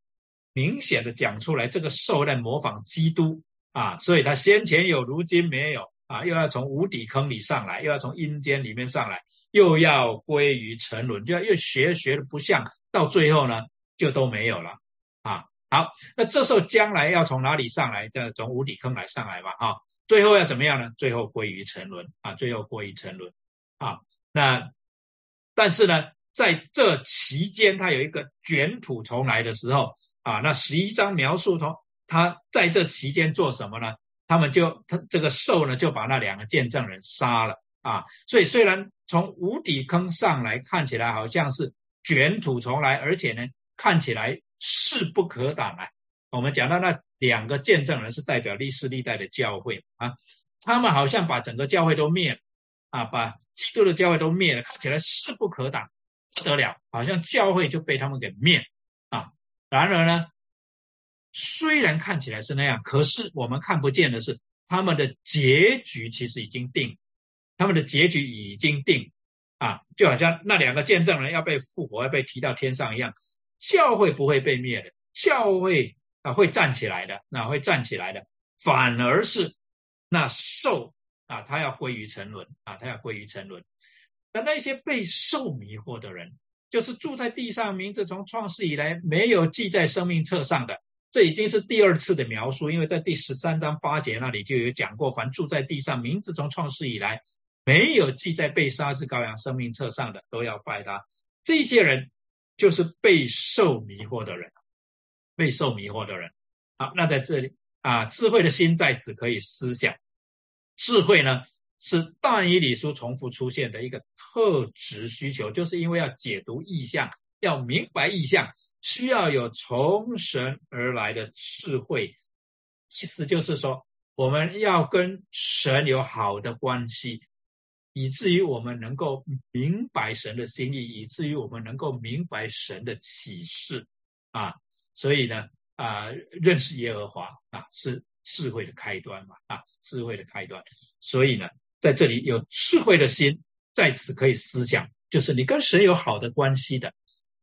明显的讲出来，这个兽在模仿基督啊，所以他先前有，如今没有。啊，又要从无底坑里上来，又要从阴间里面上来，又要归于沉沦，就要越学学的不像，到最后呢，就都没有了。啊，好，那这时候将来要从哪里上来？这从无底坑来上来吧。啊，最后要怎么样呢？最后归于沉沦。啊，最后归于沉沦。啊，那但是呢，在这期间，他有一个卷土重来的时候。啊，那十一章描述从他在这期间做什么呢？他们就他这个兽呢，就把那两个见证人杀了啊！所以虽然从无底坑上来看起来好像是卷土重来，而且呢看起来势不可挡啊。我们讲到那两个见证人是代表历世历代的教会啊，他们好像把整个教会都灭了啊，把基督的教会都灭了，看起来势不可挡，不得了，好像教会就被他们给灭啊。然而呢？虽然看起来是那样，可是我们看不见的是，他们的结局其实已经定，他们的结局已经定，啊，就好像那两个见证人要被复活，要被提到天上一样，教会不会被灭的，教会啊会站起来的，啊会站起来的，反而是那兽啊，他要归于沉沦啊，他要归于沉沦，那那些被兽迷惑的人，就是住在地上，名字从创世以来没有记在生命册上的。这已经是第二次的描述，因为在第十三章八节那里就有讲过，凡住在地上，名字从创世以来没有记在被杀之羔羊生命册上的，都要拜他。这些人就是被受迷惑的人，被受迷惑的人。好，那在这里啊，智慧的心在此可以思想。智慧呢，是但以理书重复出现的一个特质需求，就是因为要解读意象，要明白意象。需要有从神而来的智慧，意思就是说，我们要跟神有好的关系，以至于我们能够明白神的心意，以至于我们能够明白神的启示啊。所以呢，啊，认识耶和华啊，是智慧的开端嘛啊，智慧的开端。所以呢，在这里有智慧的心，在此可以思想，就是你跟神有好的关系的，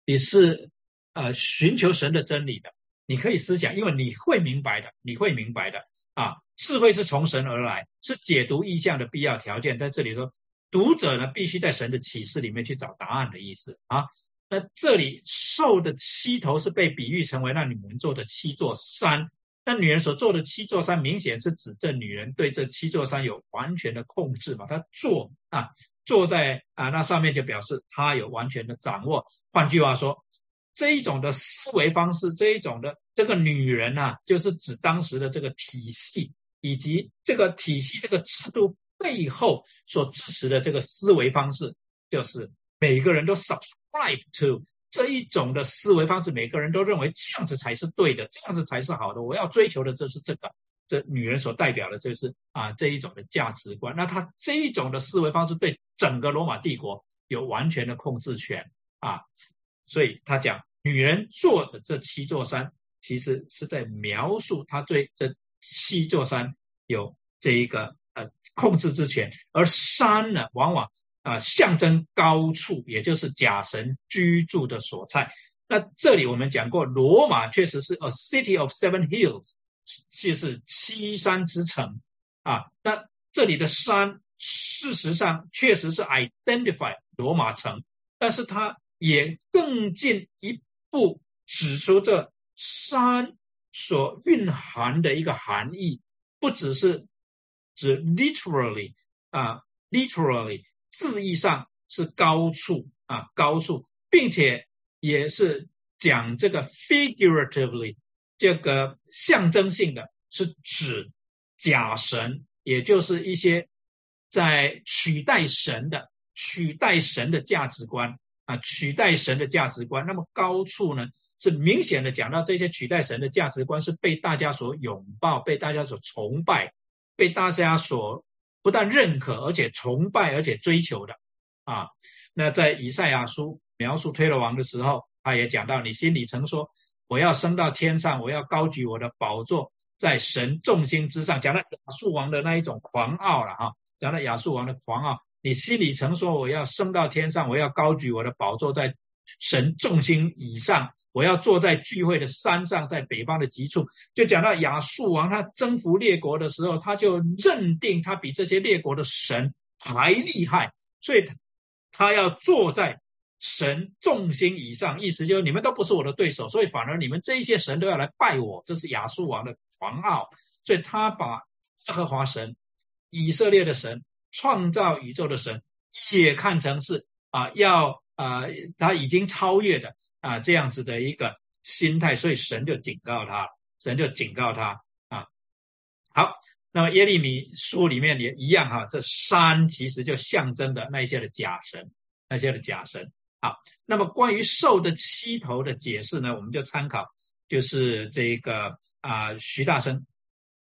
你是呃寻求神的真理的，你可以思想，因为你会明白的，你会明白的啊。智慧是从神而来，是解读意象的必要条件。在这里说，读者呢必须在神的启示里面去找答案的意思啊。那这里兽的七头是被比喻成为那女人做的七座山。那女人所做的七座山，明显是指这女人对这七座山有完全的控制嘛？她坐啊，坐在啊那上面就表示她有完全的掌握。换句话说，这一种的思维方式，这一种的这个女人啊，就是指当时的这个体系以及这个体系这个制度背后所支持的这个思维方式，就是每个人都 subscribe to。这一种的思维方式，每个人都认为这样子才是对的，这样子才是好的。我要追求的就是这个，这女人所代表的就是啊这一种的价值观。那她这一种的思维方式对整个罗马帝国有完全的控制权啊，所以他讲女人坐的这七座山，其实是在描述她对这七座山有这一个呃控制之权，而山呢，往往。啊，象征高处，也就是假神居住的所在。那这里我们讲过，罗马确实是 a city of seven hills，就是七山之城啊。那这里的山，事实上确实是 identify 罗马城，但是它也更进一步指出这山所蕴含的一个含义，不只是指 literally 啊，literally。字义上是高处啊，高处，并且也是讲这个 figuratively，这个象征性的，是指假神，也就是一些在取代神的、取代神的价值观啊，取代神的价值观。那么高处呢，是明显的讲到这些取代神的价值观是被大家所拥抱、被大家所崇拜、被大家所。不但认可，而且崇拜，而且追求的，啊，那在以赛亚书描述推罗王的时候，他也讲到，你心里曾说，我要升到天上，我要高举我的宝座在神众星之上，讲到亚述王的那一种狂傲了哈，讲到亚述王的狂傲，你心里曾说，我要升到天上，我要高举我的宝座在。神众星以上，我要坐在聚会的山上，在北方的极处。就讲到亚述王，他征服列国的时候，他就认定他比这些列国的神还厉害，所以他要坐在神众星以上。意思就是你们都不是我的对手，所以反而你们这一些神都要来拜我。这是亚述王的狂傲，所以他把耶和华神、以色列的神、创造宇宙的神也看成是啊要。啊，他已经超越的啊，这样子的一个心态，所以神就警告他，神就警告他啊。好，那么耶利米书里面也一样哈，这山其实就象征的那些的假神，那些的假神。好，那么关于兽的七头的解释呢，我们就参考就是这个啊，徐大生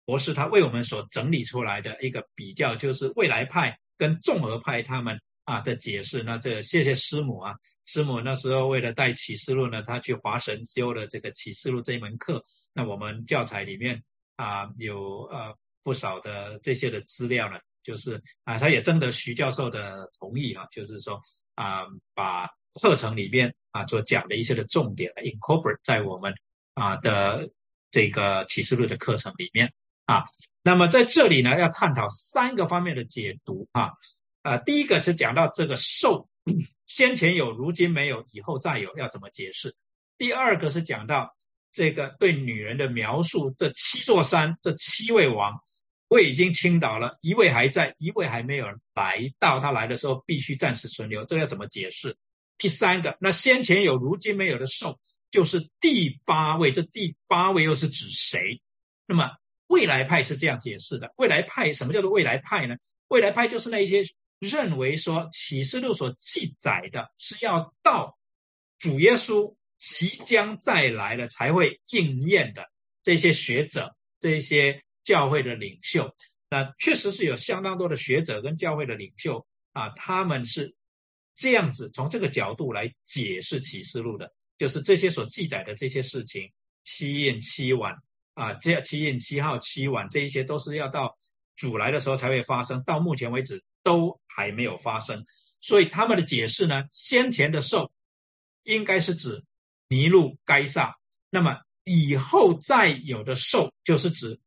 博士他为我们所整理出来的一个比较，就是未来派跟众合派他们。啊的解释，那这谢谢师母啊，师母那时候为了带启示录呢，他去华神修了这个启示录这一门课。那我们教材里面啊有呃不少的这些的资料呢，就是啊他也征得徐教授的同意啊，就是说啊把课程里面啊所讲的一些的重点 incorporate 在我们啊的这个启示录的课程里面啊。那么在这里呢，要探讨三个方面的解读啊。啊，第一个是讲到这个受，先前有，如今没有，以后再有，要怎么解释？第二个是讲到这个对女人的描述，这七座山，这七位王，位已经倾倒了，一位还在，一位还没有来到，他来的时候必须暂时存留，这个要怎么解释？第三个，那先前有，如今没有的受，就是第八位，这第八位又是指谁？那么未来派是这样解释的，未来派什么叫做未来派呢？未来派就是那一些。认为说启示录所记载的是要到主耶稣即将再来了才会应验的这些学者、这些教会的领袖，那确实是有相当多的学者跟教会的领袖啊，他们是这样子从这个角度来解释启示录的，就是这些所记载的这些事情，七宴七晚啊，这七宴七号七晚这一些都是要到主来的时候才会发生，到目前为止都还没有发生。所以他们的解释呢，先前的兽应该是指尼禄、该撒，那么以后再有的兽就是指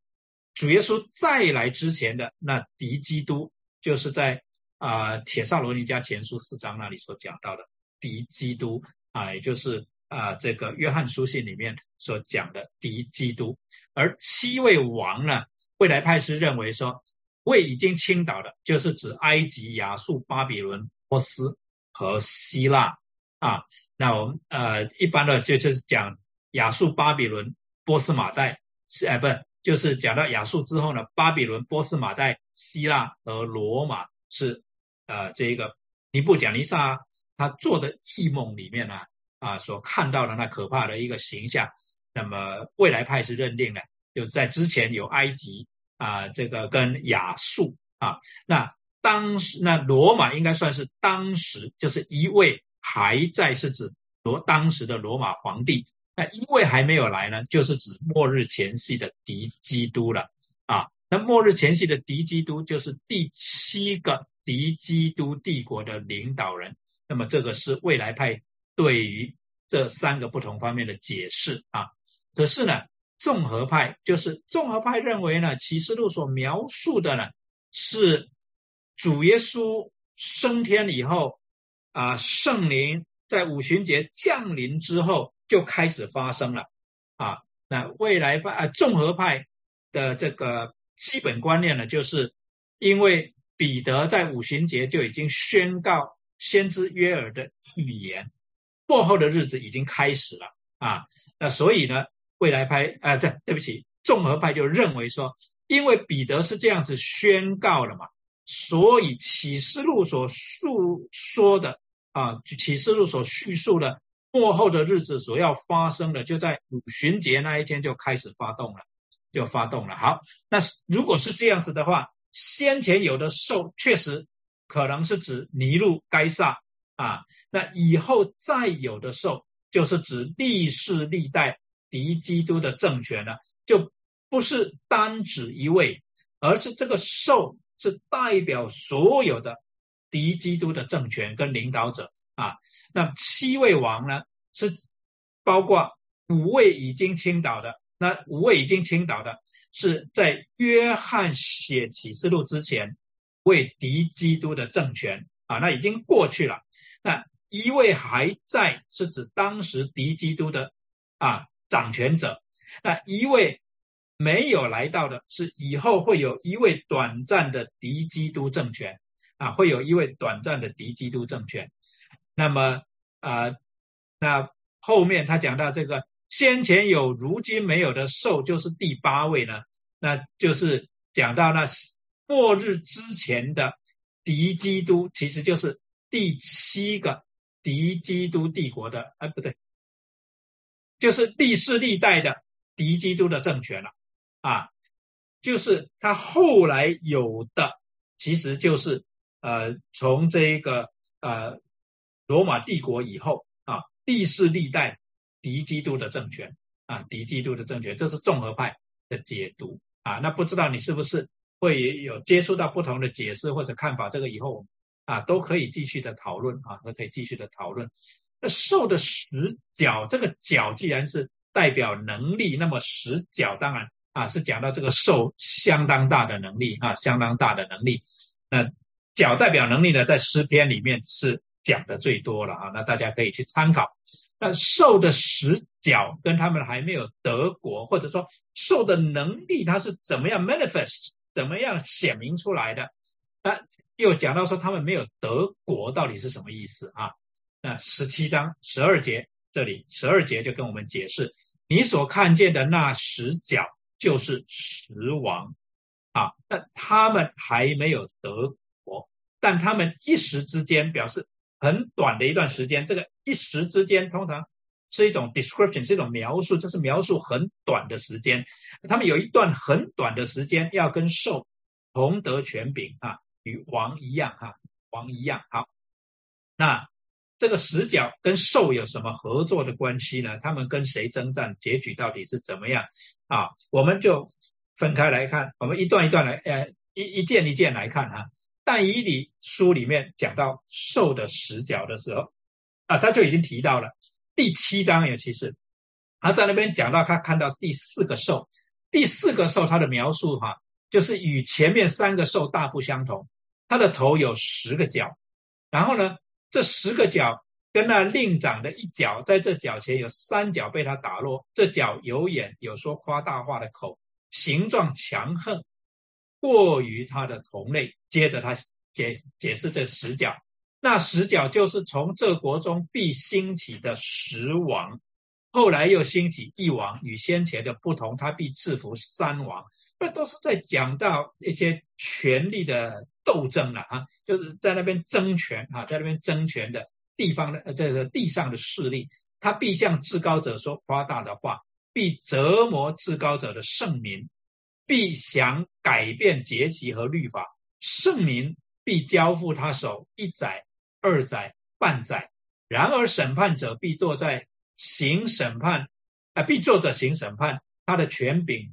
主耶稣再来之前的那敌基督，就是在啊铁萨罗尼迦前书四章那里所讲到的敌基督啊，也就是啊这个约翰书信里面所讲的敌基督。而七位王呢，未来派是认为说，位已经倾倒的，就是指埃及、亚述、巴比伦、波斯和希腊啊。那我们呃一般的就就是讲亚述、巴比伦、波斯、马代是哎不。就是讲到亚述之后呢，巴比伦、波斯、马代、希腊和罗马是，呃，这个尼布贾尼撒他做的异梦里面呢，啊，啊所看到的那可怕的一个形象。那么未来派是认定的，就是在之前有埃及啊，这个跟亚述啊，那当时那罗马应该算是当时就是一位还在是指罗当时的罗马皇帝。那一位还没有来呢，就是指末日前夕的敌基督了啊。那末日前夕的敌基督就是第七个敌基督帝国的领导人。那么这个是未来派对于这三个不同方面的解释啊。可是呢，综合派就是综合派认为呢，启示录所描述的呢是主耶稣升天以后啊，圣灵在五旬节降临之后。就开始发生了，啊，那未来派啊综合派的这个基本观念呢，就是因为彼得在五旬节就已经宣告先知约尔的预言，过后的日子已经开始了啊，那所以呢，未来派啊，对，对不起，综合派就认为说，因为彼得是这样子宣告了嘛，所以启示录所述说的啊，启示录所叙述的。末后的日子所要发生的，就在五旬节那一天就开始发动了，就发动了。好，那如果是这样子的话，先前有的兽确实可能是指尼禄、该撒啊，那以后再有的兽就是指历世历代敌基督的政权了，就不是单指一位，而是这个兽是代表所有的敌基督的政权跟领导者。啊，那七位王呢？是包括五位已经倾倒的。那五位已经倾倒的，是在约翰写启示录之前为敌基督的政权啊，那已经过去了。那一位还在，是指当时敌基督的啊掌权者。那一位没有来到的，是以后会有一位短暂的敌基督政权啊，会有一位短暂的敌基督政权。那么啊，那后面他讲到这个先前有如今没有的兽，就是第八位呢，那就是讲到那末日之前的敌基督，其实就是第七个敌基督帝国的，哎不对，就是历世历代的敌基督的政权了啊，就是他后来有的，其实就是呃从这个呃。罗马帝国以后啊，历世历代敌基督的政权啊，敌基督的政权，这是综合派的解读啊。那不知道你是不是会有接触到不同的解释或者看法？这个以后啊都可以继续的讨论啊，都可以继续的讨论。那兽的十角，这个角既然是代表能力，那么十角当然啊是讲到这个兽相当大的能力啊，相当大的能力。那角代表能力呢，在诗篇里面是。讲的最多了啊，那大家可以去参考。那兽的十角跟他们还没有德国，或者说兽的能力，它是怎么样 manifest，怎么样显明出来的？那又讲到说他们没有德国，到底是什么意思啊？那十七章十二节这里，十二节就跟我们解释，你所看见的那十角就是十王啊，那他们还没有德国，但他们一时之间表示。很短的一段时间，这个一时之间通常是一种 description，是一种描述，就是描述很短的时间。他们有一段很短的时间要跟兽同得权柄啊，与王一样哈，王一样。好，那这个十角跟兽有什么合作的关系呢？他们跟谁征战？结局到底是怎么样啊？我们就分开来看，我们一段一段来，呃，一一件一件来看哈。但以理书里面讲到兽的十角的时候，啊，他就已经提到了第七章，尤其是他在那边讲到他看到第四个兽，第四个兽他的描述哈，就是与前面三个兽大不相同，它的头有十个角，然后呢，这十个角跟那另长的一角，在这角前有三角被他打落，这角有眼，有说夸大话的口，形状强横。过于他的同类，接着他解解释这十角，那十角就是从这国中必兴起的十王，后来又兴起一王，与先前的不同，他必制服三王，那都是在讲到一些权力的斗争了啊，就是在那边争权啊，在那边争权的地方的这个地上的势力，他必向至高者说夸大的话，必折磨至高者的圣民。必想改变节期和律法，圣民必交付他手一载、二载、半载。然而审判者必坐在行审判，啊，必作者行审判。他的权柄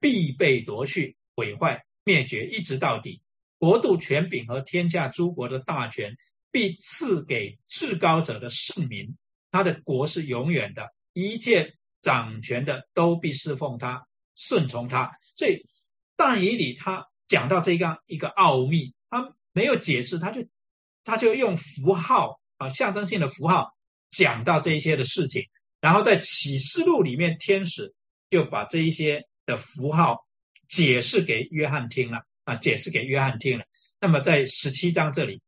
必被夺去、毁坏、灭绝，一直到底。国度权柄和天下诸国的大权必赐给至高者的圣民。他的国是永远的，一切掌权的都必侍奉他。顺从他，所以但以理他讲到这个一个奥秘，他没有解释，他就他就用符号啊象征性的符号讲到这一些的事情，然后在启示录里面，天使就把这一些的符号解释给约翰听了啊，解释给约翰听了。那么在十七章这里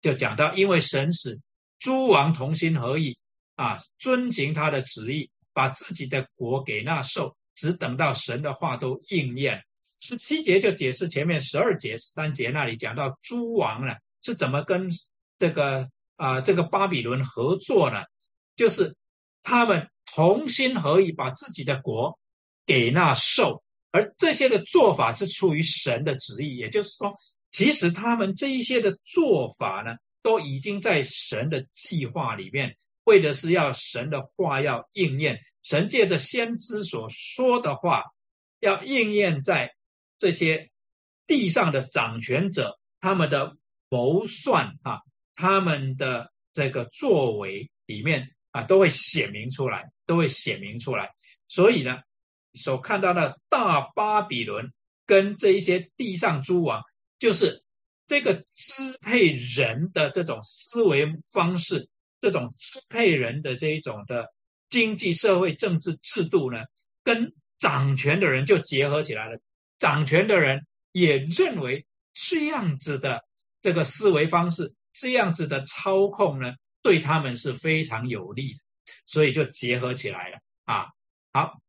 就讲到，因为神使诸王同心合意啊，遵行他的旨意，把自己的国给那兽。只等到神的话都应验，十七节就解释前面十二节、十三节那里讲到诸王呢是怎么跟这个啊这个巴比伦合作呢？就是他们同心合意把自己的国给那兽，而这些的做法是出于神的旨意，也就是说，其实他们这一些的做法呢，都已经在神的计划里面，为的是要神的话要应验。神借着先知所说的话，要应验在这些地上的掌权者他们的谋算啊，他们的这个作为里面啊，都会显明出来，都会显明出来。所以呢，所看到的大巴比伦跟这一些地上诸王，就是这个支配人的这种思维方式，这种支配人的这一种的。经济社会政治制度呢，跟掌权的人就结合起来了。掌权的人也认为这样子的这个思维方式，这样子的操控呢，对他们是非常有利的，所以就结合起来了啊。好，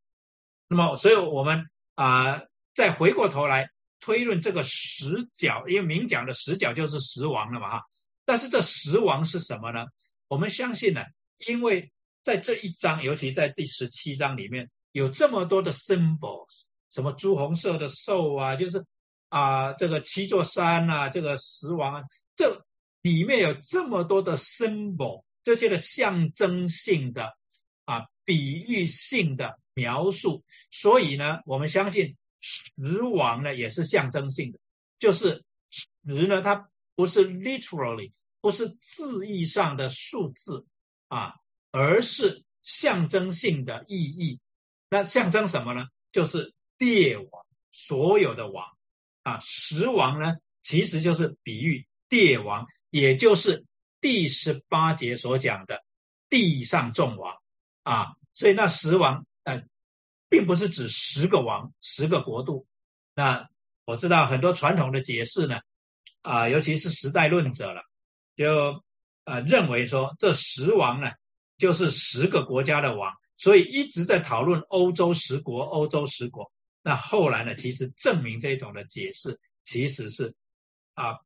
那么，所以我们啊，再回过头来推论这个十角，因为明讲的十角就是十王了嘛哈。但是这十王是什么呢？我们相信呢，因为。在这一章，尤其在第十七章里面，有这么多的 symbols，什么朱红色的兽啊，就是啊，这个七座山啊，这个十王啊，这里面有这么多的 symbol，这些的象征性的啊，比喻性的描述，所以呢，我们相信十王呢也是象征性的，就是十呢，它不是 literally，不是字义上的数字啊。而是象征性的意义，那象征什么呢？就是帝王，所有的王啊，十王呢，其实就是比喻帝王，也就是第十八节所讲的地上众王啊。所以那十王呃，并不是指十个王、十个国度。那我知道很多传统的解释呢，啊，尤其是时代论者了，就呃认为说这十王呢。就是十个国家的王，所以一直在讨论欧洲十国，欧洲十国。那后来呢？其实证明这种的解释其实是啊，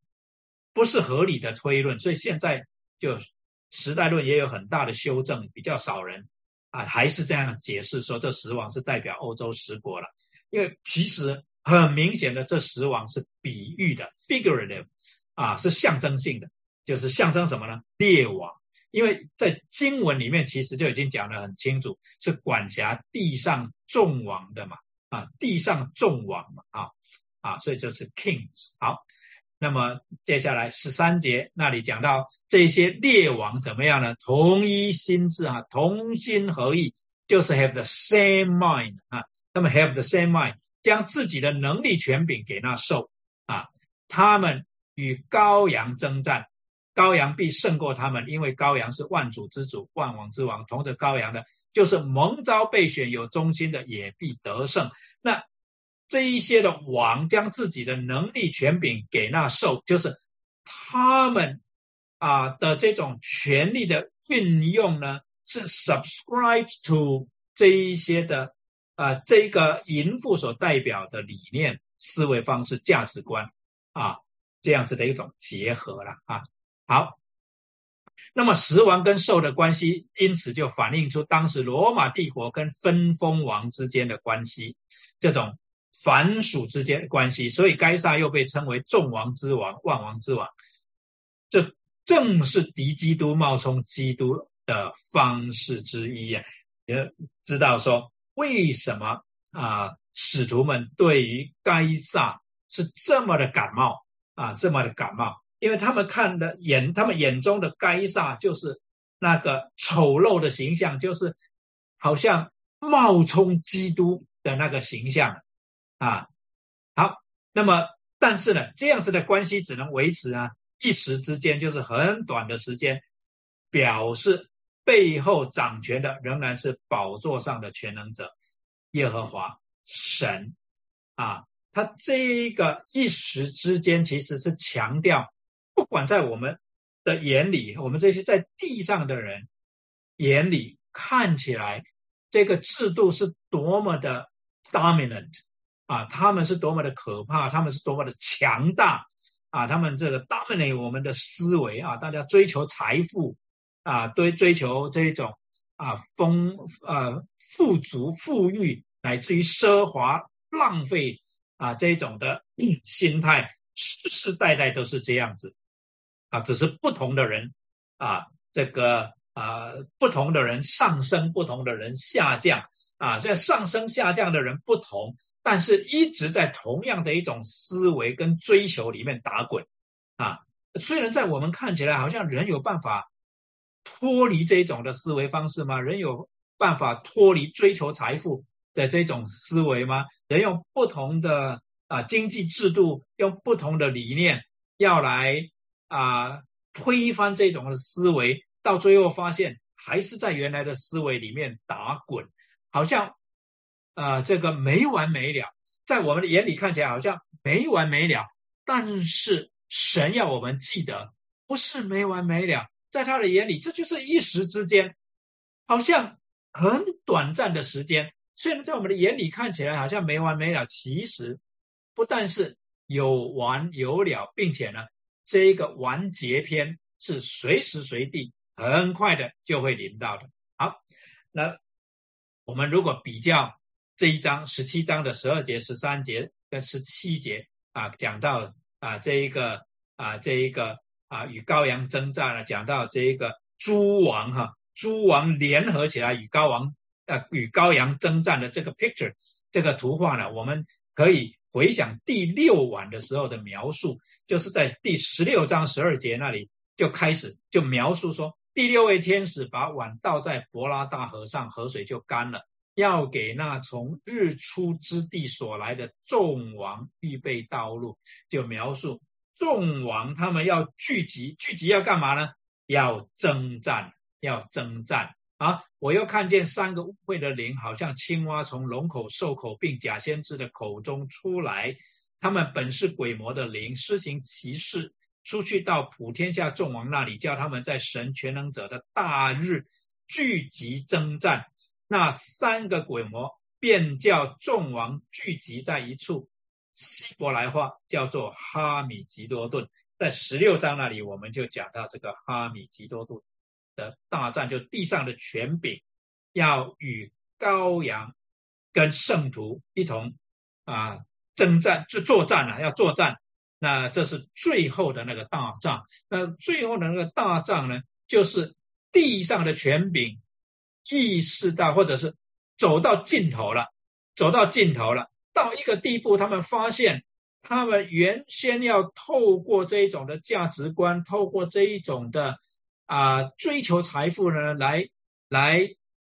不是合理的推论。所以现在就时代论也有很大的修正，比较少人啊还是这样解释说这十王是代表欧洲十国了。因为其实很明显的，这十王是比喻的 （figurative） 啊，是象征性的，就是象征什么呢？列王。因为在经文里面，其实就已经讲得很清楚，是管辖地上众王的嘛，啊，地上众王嘛，啊，啊，所以就是 kings。好，那么接下来十三节那里讲到这些列王怎么样呢？同一心智啊，同心合意，就是 have the same mind 啊。那么 have the same mind，将自己的能力权柄给那兽啊，他们与羔羊征战。羔羊必胜过他们，因为羔羊是万主之主、万王之王。同着羔羊的，就是蒙召备选、有忠心的，也必得胜。那这一些的王将自己的能力权柄给那兽，就是他们啊的这种权力的运用呢，是 subscribe to 这一些的啊这个淫妇所代表的理念、思维方式、价值观啊这样子的一种结合了啊。好，那么十王跟兽的关系，因此就反映出当时罗马帝国跟分封王之间的关系，这种凡属之间关系。所以该撒又被称为众王之王、万王之王，这正是敌基督冒充基督的方式之一呀。也知道说，为什么啊？使徒们对于该撒是这么的感冒啊，这么的感冒。因为他们看的眼，他们眼中的该撒就是那个丑陋的形象，就是好像冒充基督的那个形象啊。好，那么但是呢，这样子的关系只能维持啊一时之间，就是很短的时间，表示背后掌权的仍然是宝座上的全能者耶和华神啊。他这个一时之间其实是强调。不管在我们的眼里，我们这些在地上的人眼里看起来，这个制度是多么的 dominant 啊，他们是多么的可怕，他们是多么的强大啊，他们这个 dominate 我们的思维啊，大家追求财富啊，追追求这种啊丰呃富足富裕，乃至于奢华浪费啊这种的 心态，世世代代都是这样子。啊，只是不同的人，啊，这个啊，不同的人上升，不同的人下降，啊，这上升下降的人不同，但是一直在同样的一种思维跟追求里面打滚，啊，虽然在我们看起来好像人有办法脱离这种的思维方式吗？人有办法脱离追求财富的这种思维吗？人用不同的啊经济制度，用不同的理念要来。啊，推翻这种的思维，到最后发现还是在原来的思维里面打滚，好像啊，这个没完没了，在我们的眼里看起来好像没完没了，但是神要我们记得，不是没完没了，在他的眼里，这就是一时之间，好像很短暂的时间。虽然在我们的眼里看起来好像没完没了，其实不但是有完有了，并且呢。这一个完结篇是随时随地、很快的就会临到的。好，那我们如果比较这一章十七章的十二节、十三节跟十七节啊，讲到啊这一个啊这一个啊与羔羊征战了，讲到这一个诸王哈，诸王联合起来与羔王呃与羔羊征战的这个 picture 这个图画呢，我们可以。回想第六晚的时候的描述，就是在第十六章十二节那里就开始就描述说，第六位天使把碗倒在伯拉大河上，河水就干了，要给那从日出之地所来的众王预备道路。就描述众王他们要聚集，聚集要干嘛呢？要征战，要征战。啊！我又看见三个污秽的灵，好像青蛙从龙口、兽口并假先知的口中出来。他们本是鬼魔的灵，施行奇事，出去到普天下众王那里，叫他们在神全能者的大日聚集征战。那三个鬼魔便叫众王聚集在一处，希伯来话叫做哈米吉多顿。在十六章那里，我们就讲到这个哈米吉多顿。的大战就地上的权柄要与羔羊跟圣徒一同啊征战，就作战了，要作战。那这是最后的那个大仗。那最后的那个大仗呢，就是地上的权柄意识到，或者是走到尽头了，走到尽头了，到一个地步，他们发现他们原先要透过这一种的价值观，透过这一种的啊追求财富呢，来来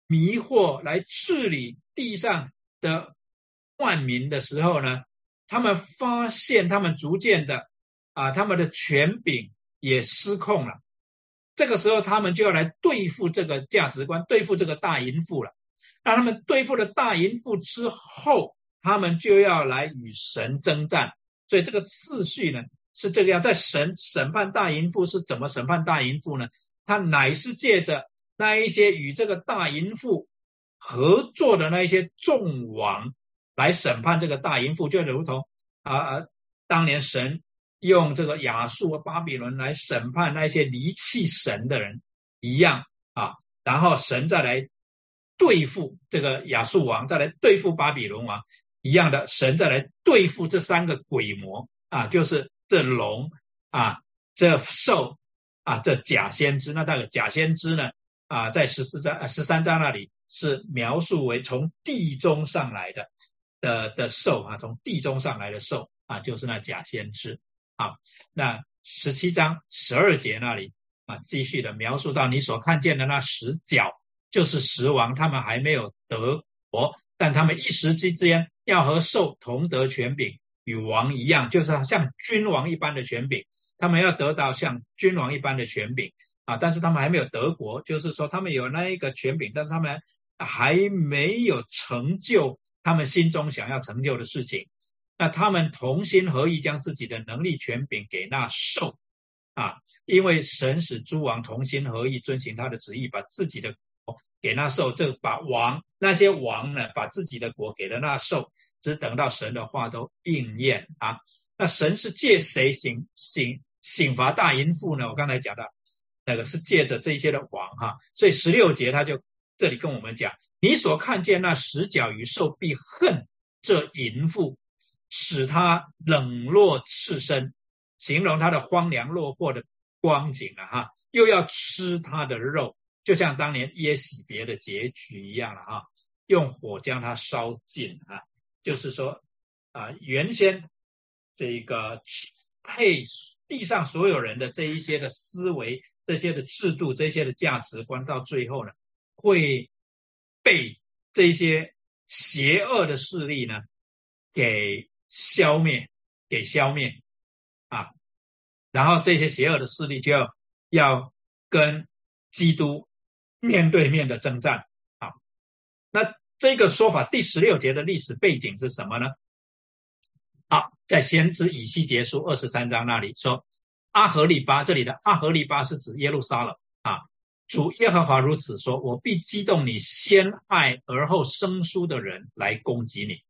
迷惑、来治理地上的万民的时候呢，他们发现他们逐渐的啊，他们的权柄也失控了。这个时候，他们就要来对付这个价值观，对付这个大淫妇了。那他们对付了大淫妇之后，他们就要来与神征战。所以这个次序呢是这个样。在神审判大淫妇是怎么审判大淫妇呢？他乃是借着那一些与这个大淫妇合作的那一些众王来审判这个大淫妇，就如同啊啊，当年神。用这个亚述和巴比伦来审判那些离弃神的人一样啊，然后神再来对付这个亚述王，再来对付巴比伦王一样的，神再来对付这三个鬼魔啊，就是这龙啊，这兽啊，这假先知。那那个假先知呢啊，在十四章、十三章那里是描述为从地中上来的的的兽啊，从地中上来的兽啊，就是那假先知。啊，那十七章十二节那里啊，继续的描述到你所看见的那十角，就是十王，他们还没有得国，但他们一时之间要和兽同得权柄，与王一样，就是像君王一般的权柄，他们要得到像君王一般的权柄啊，但是他们还没有得国，就是说他们有那一个权柄，但是他们还没有成就他们心中想要成就的事情。那他们同心合意，将自己的能力权柄给那兽，啊，因为神使诸王同心合意遵行他的旨意，把自己的国给那兽，这把王那些王呢，把自己的国给了那兽，只等到神的话都应验啊。那神是借谁行行刑罚大淫妇呢？我刚才讲的，那个是借着这些的王哈，所以十六节他就这里跟我们讲，你所看见那十角与兽必恨这淫妇。使他冷落赤身，形容他的荒凉落魄的光景了哈，又要吃他的肉，就像当年耶喜别的结局一样了哈，用火将他烧尽啊，就是说啊，原先这个配地上所有人的这一些的思维、这些的制度、这些的价值观，到最后呢，会被这些邪恶的势力呢给。消灭，给消灭，啊，然后这些邪恶的势力就要要跟基督面对面的征战，啊，那这个说法第十六节的历史背景是什么呢？啊，在先知以西结书二十三章那里说，阿合利巴这里的阿合利巴是指耶路撒冷啊，主耶和华如此说，我必激动你先爱而后生疏的人来攻击你。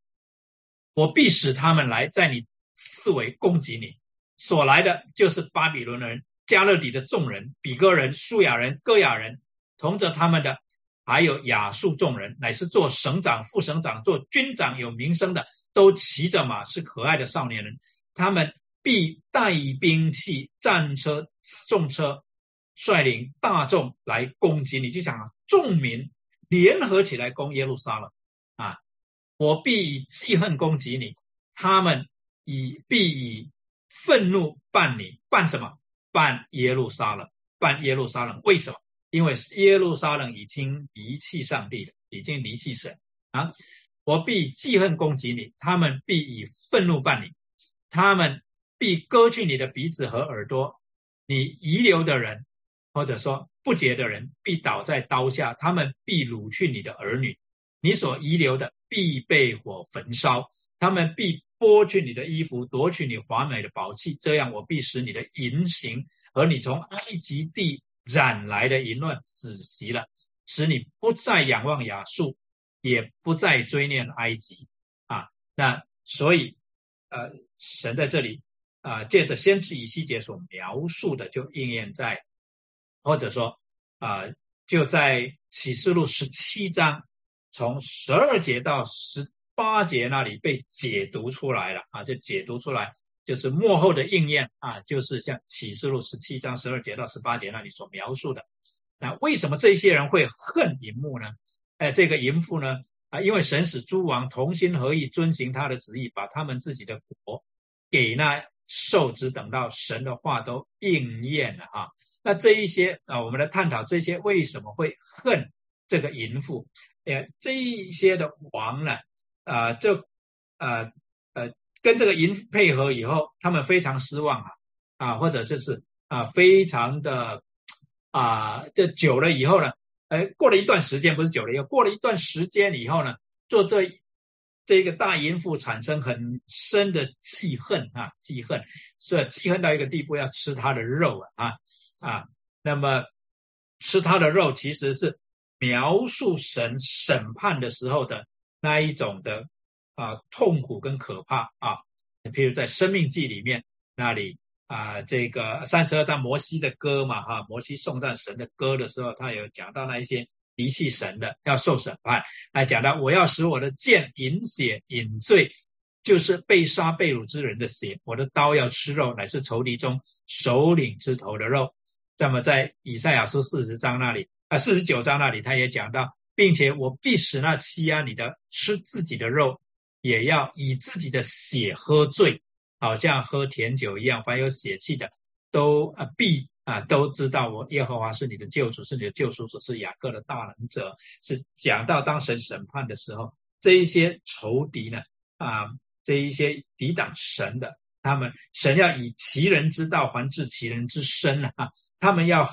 我必使他们来，在你四围攻击你。所来的就是巴比伦人、加勒底的众人、比哥人、苏亚人、哥亚人，同着他们的，还有亚述众人，乃是做省长、副省长、做军长有名声的，都骑着马，是可爱的少年人。他们必带兵器、战车、重车，率领大众来攻击你。就讲啊，众民联合起来攻耶路撒冷啊。我必以记恨攻击你，他们以必以愤怒办你，办什么？办耶路撒冷，办耶路撒冷。为什么？因为耶路撒冷已经离弃上帝了，已经离弃神啊！我必记恨攻击你，他们必以愤怒办你，他们必割去你的鼻子和耳朵，你遗留的人，或者说不洁的人，必倒在刀下，他们必掳去你的儿女。你所遗留的必被火焚烧，他们必剥去你的衣服，夺取你华美的宝器，这样我必使你的淫行和你从埃及地染来的淫乱止息了，使你不再仰望亚述，也不再追念埃及。啊，那所以，呃，神在这里啊，借着先知以西结所描述的，就应验在，或者说啊，就在启示录十七章。从十二节到十八节那里被解读出来了啊，就解读出来就是幕后的应验啊，就是像启示录十七章十二节到十八节那里所描述的。那为什么这些人会恨淫妇呢？哎，这个淫妇呢啊，因为神使诸王同心合意遵行他的旨意，把他们自己的国给那受只等到神的话都应验了啊。那这一些啊，我们来探讨这些为什么会恨这个淫妇？哎，这一些的王呢，啊，就呃呃跟这个淫配合以后，他们非常失望啊啊，或者就是啊非常的啊，这久了以后呢，哎，过了一段时间，不是久了以后，过了一段时间以后呢，就对这个大淫妇产生很深的记恨啊，记恨，是记恨到一个地步，要吃他的肉啊啊，那么吃他的肉其实是。描述神审判的时候的那一种的啊痛苦跟可怕啊，譬如在《生命记》里面那里啊，这个三十二章摩西的歌嘛哈，摩西颂赞神的歌的时候，他有讲到那一些离弃神的要受审判，还讲到我要使我的剑饮血饮醉，就是被杀被掳之人的血，我的刀要吃肉，乃是仇敌中首领之头的肉。那么在以赛亚书四十章那里。啊，四十九章那里他也讲到，并且我必使那欺压你的吃自己的肉，也要以自己的血喝醉，好像喝甜酒一样。凡有血气的，都啊必啊都知道我耶和华是你的救主，是你的救赎主，是雅各的大能者。是讲到当神审判的时候，这一些仇敌呢啊，这一些抵挡神的，他们神要以其人之道还治其人之身啊，他们要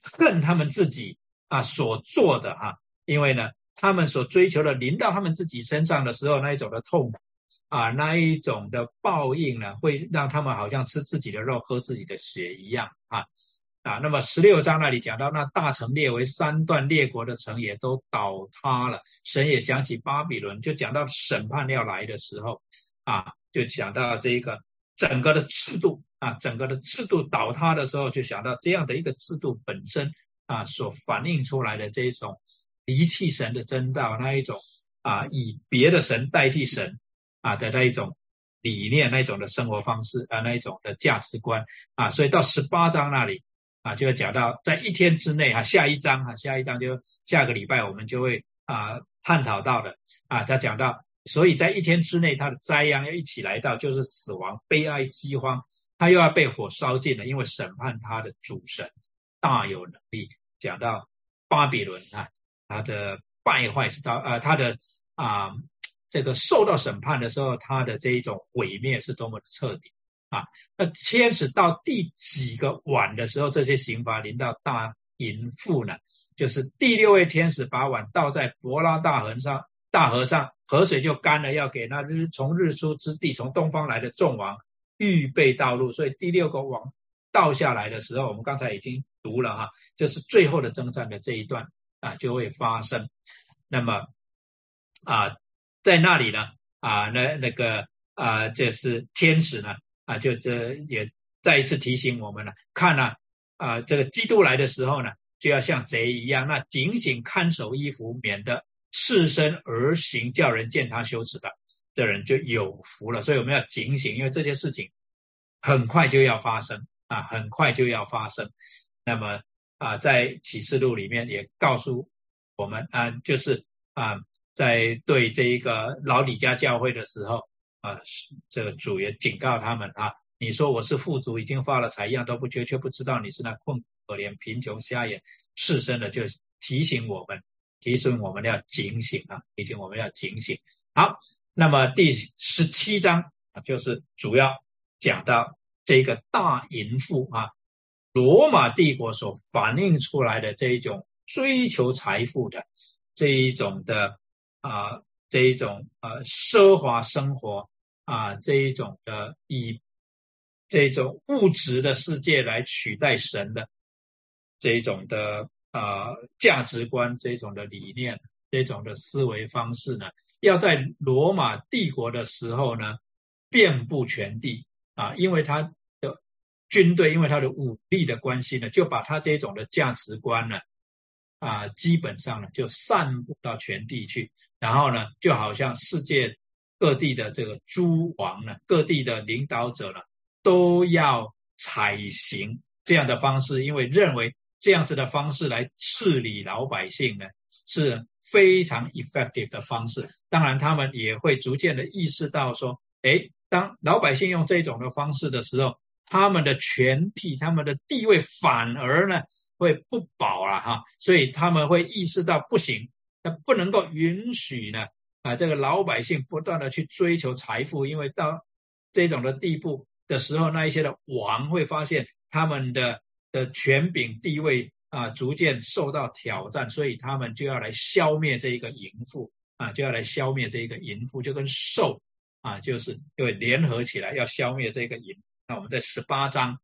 恨他们自己。啊，所做的哈，因为呢，他们所追求的临到他们自己身上的时候，那一种的痛苦，啊，那一种的报应呢，会让他们好像吃自己的肉、喝自己的血一样啊啊。那么十六章那里讲到，那大城列为三段列国的城也都倒塌了。神也想起巴比伦，就讲到审判要来的时候啊，就讲到这个整个的制度啊，整个的制度倒塌的时候，就想到这样的一个制度本身。啊，所反映出来的这种离弃神的真道，那一种啊，以别的神代替神啊的那一种理念，那一种的生活方式啊，那一种的价值观啊，所以到十八章那里啊，就要讲到在一天之内哈，下一章哈，下一章就下个礼拜我们就会啊探讨到的啊，他讲到，所以在一天之内，他的灾殃要一起来到，就是死亡、悲哀、饥荒，他又要被火烧尽了，因为审判他的主神大有能力。讲到巴比伦啊，他的败坏是到呃，他的啊这个受到审判的时候，他的这一种毁灭是多么的彻底啊！那天使到第几个碗的时候，这些刑罚临到大淫妇呢？就是第六位天使把碗倒在伯拉大河上，大河上河水就干了，要给那日从日出之地从东方来的众王预备道路。所以第六个碗倒下来的时候，我们刚才已经。读了哈，就是最后的征战的这一段啊，就会发生。那么啊，在那里呢啊，那那个啊，这是天使呢啊，就这也再一次提醒我们了。看呢啊，这个基督来的时候呢，就要像贼一样，那警醒看守衣服，免得赤身而行，叫人见他羞耻的的人就有福了。所以我们要警醒，因为这些事情很快就要发生啊，很快就要发生。那么啊，在启示录里面也告诉我们啊，就是啊，在对这一个老李家教会的时候啊，这个主也警告他们啊，你说我是富足，已经发了财，一样都不缺，却不知道你是那困苦可怜、贫穷瞎眼、赤身的，就提醒我们，提醒我们要警醒啊，提醒我们要警醒。好，那么第十七章啊，就是主要讲到这个大淫妇啊。罗马帝国所反映出来的这一种追求财富的这一种的啊，这一种呃奢华生活啊，这一种的以这种物质的世界来取代神的这一种的啊价值观，这种的理念，这种的思维方式呢，要在罗马帝国的时候呢，遍布全地啊，因为它。军队因为他的武力的关系呢，就把他这种的价值观呢，啊，基本上呢就散布到全地去，然后呢，就好像世界各地的这个诸王呢，各地的领导者呢，都要采行这样的方式，因为认为这样子的方式来治理老百姓呢，是非常 effective 的方式。当然，他们也会逐渐的意识到说，哎。当老百姓用这种的方式的时候，他们的权利、他们的地位反而呢会不保了哈，所以他们会意识到不行，那不能够允许呢啊这个老百姓不断的去追求财富，因为到这种的地步的时候，那一些的王会发现他们的的权柄地位啊逐渐受到挑战，所以他们就要来消灭这一个淫妇啊，就要来消灭这一个淫妇，就跟兽啊就是因为联合起来要消灭这个淫。那我们在十八章，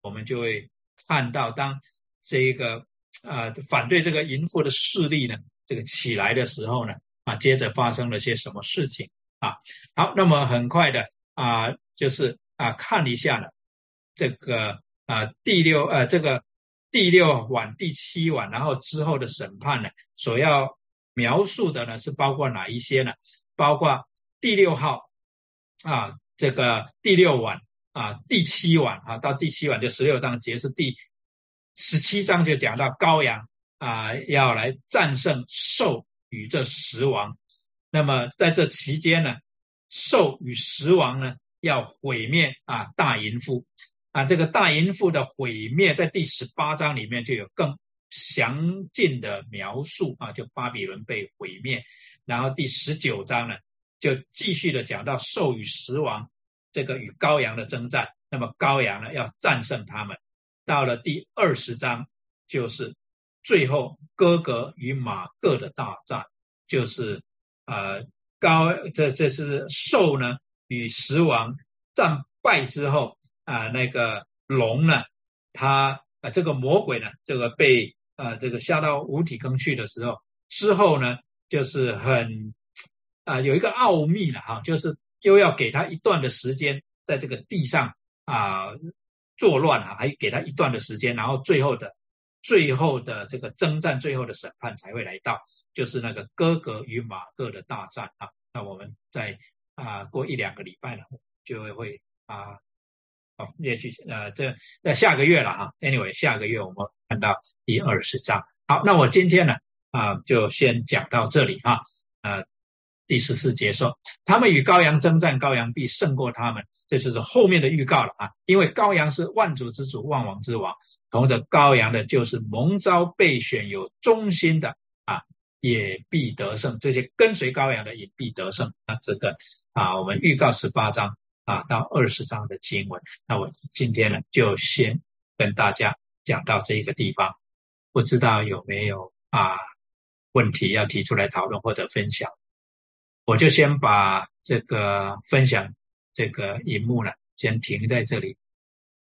我们就会看到，当这个啊反对这个淫妇的势力呢，这个起来的时候呢，啊，接着发生了些什么事情啊？好，那么很快的啊，就是啊，看一下呢，这个啊第六呃这个第六晚、第七晚，然后之后的审判呢，所要描述的呢是包括哪一些呢？包括第六号啊，这个第六晚。啊，第七晚啊，到第七晚就十六章结束，第十七章就讲到羔羊啊要来战胜兽与这十王。那么在这期间呢，兽与十王呢要毁灭啊大淫妇啊，这个大淫妇的毁灭在第十八章里面就有更详尽的描述啊，就巴比伦被毁灭。然后第十九章呢就继续的讲到兽与十王。这个与羔羊的征战，那么羔羊呢要战胜他们。到了第二十章，就是最后哥哥与马各的大战，就是呃高这这是兽呢与石王战败之后啊，那个龙呢，他啊这个魔鬼呢，这个被呃这个下到无底坑去的时候，之后呢就是很啊有一个奥秘了哈，就是。又要给他一段的时间，在这个地上啊作乱啊，还给他一段的时间，然后最后的最后的这个征战，最后的审判才会来到，就是那个哥格与马各的大战啊。那我们在啊过一两个礼拜呢，就会会啊，好，也许呃这那下个月了哈。Anyway，下个月我们看到第二十章。好，那我今天呢啊就先讲到这里哈，呃。第十四节说，他们与羔羊征战，羔羊必胜过他们。这就是后面的预告了啊！因为羔羊是万主之主，万王之王，同着羔羊的，就是蒙召备选有忠心的啊，也必得胜。这些跟随羔羊的也必得胜。那这个啊，我们预告十八章啊到二十章的经文，那我今天呢就先跟大家讲到这一个地方。不知道有没有啊问题要提出来讨论或者分享？我就先把这个分享这个荧幕呢，先停在这里。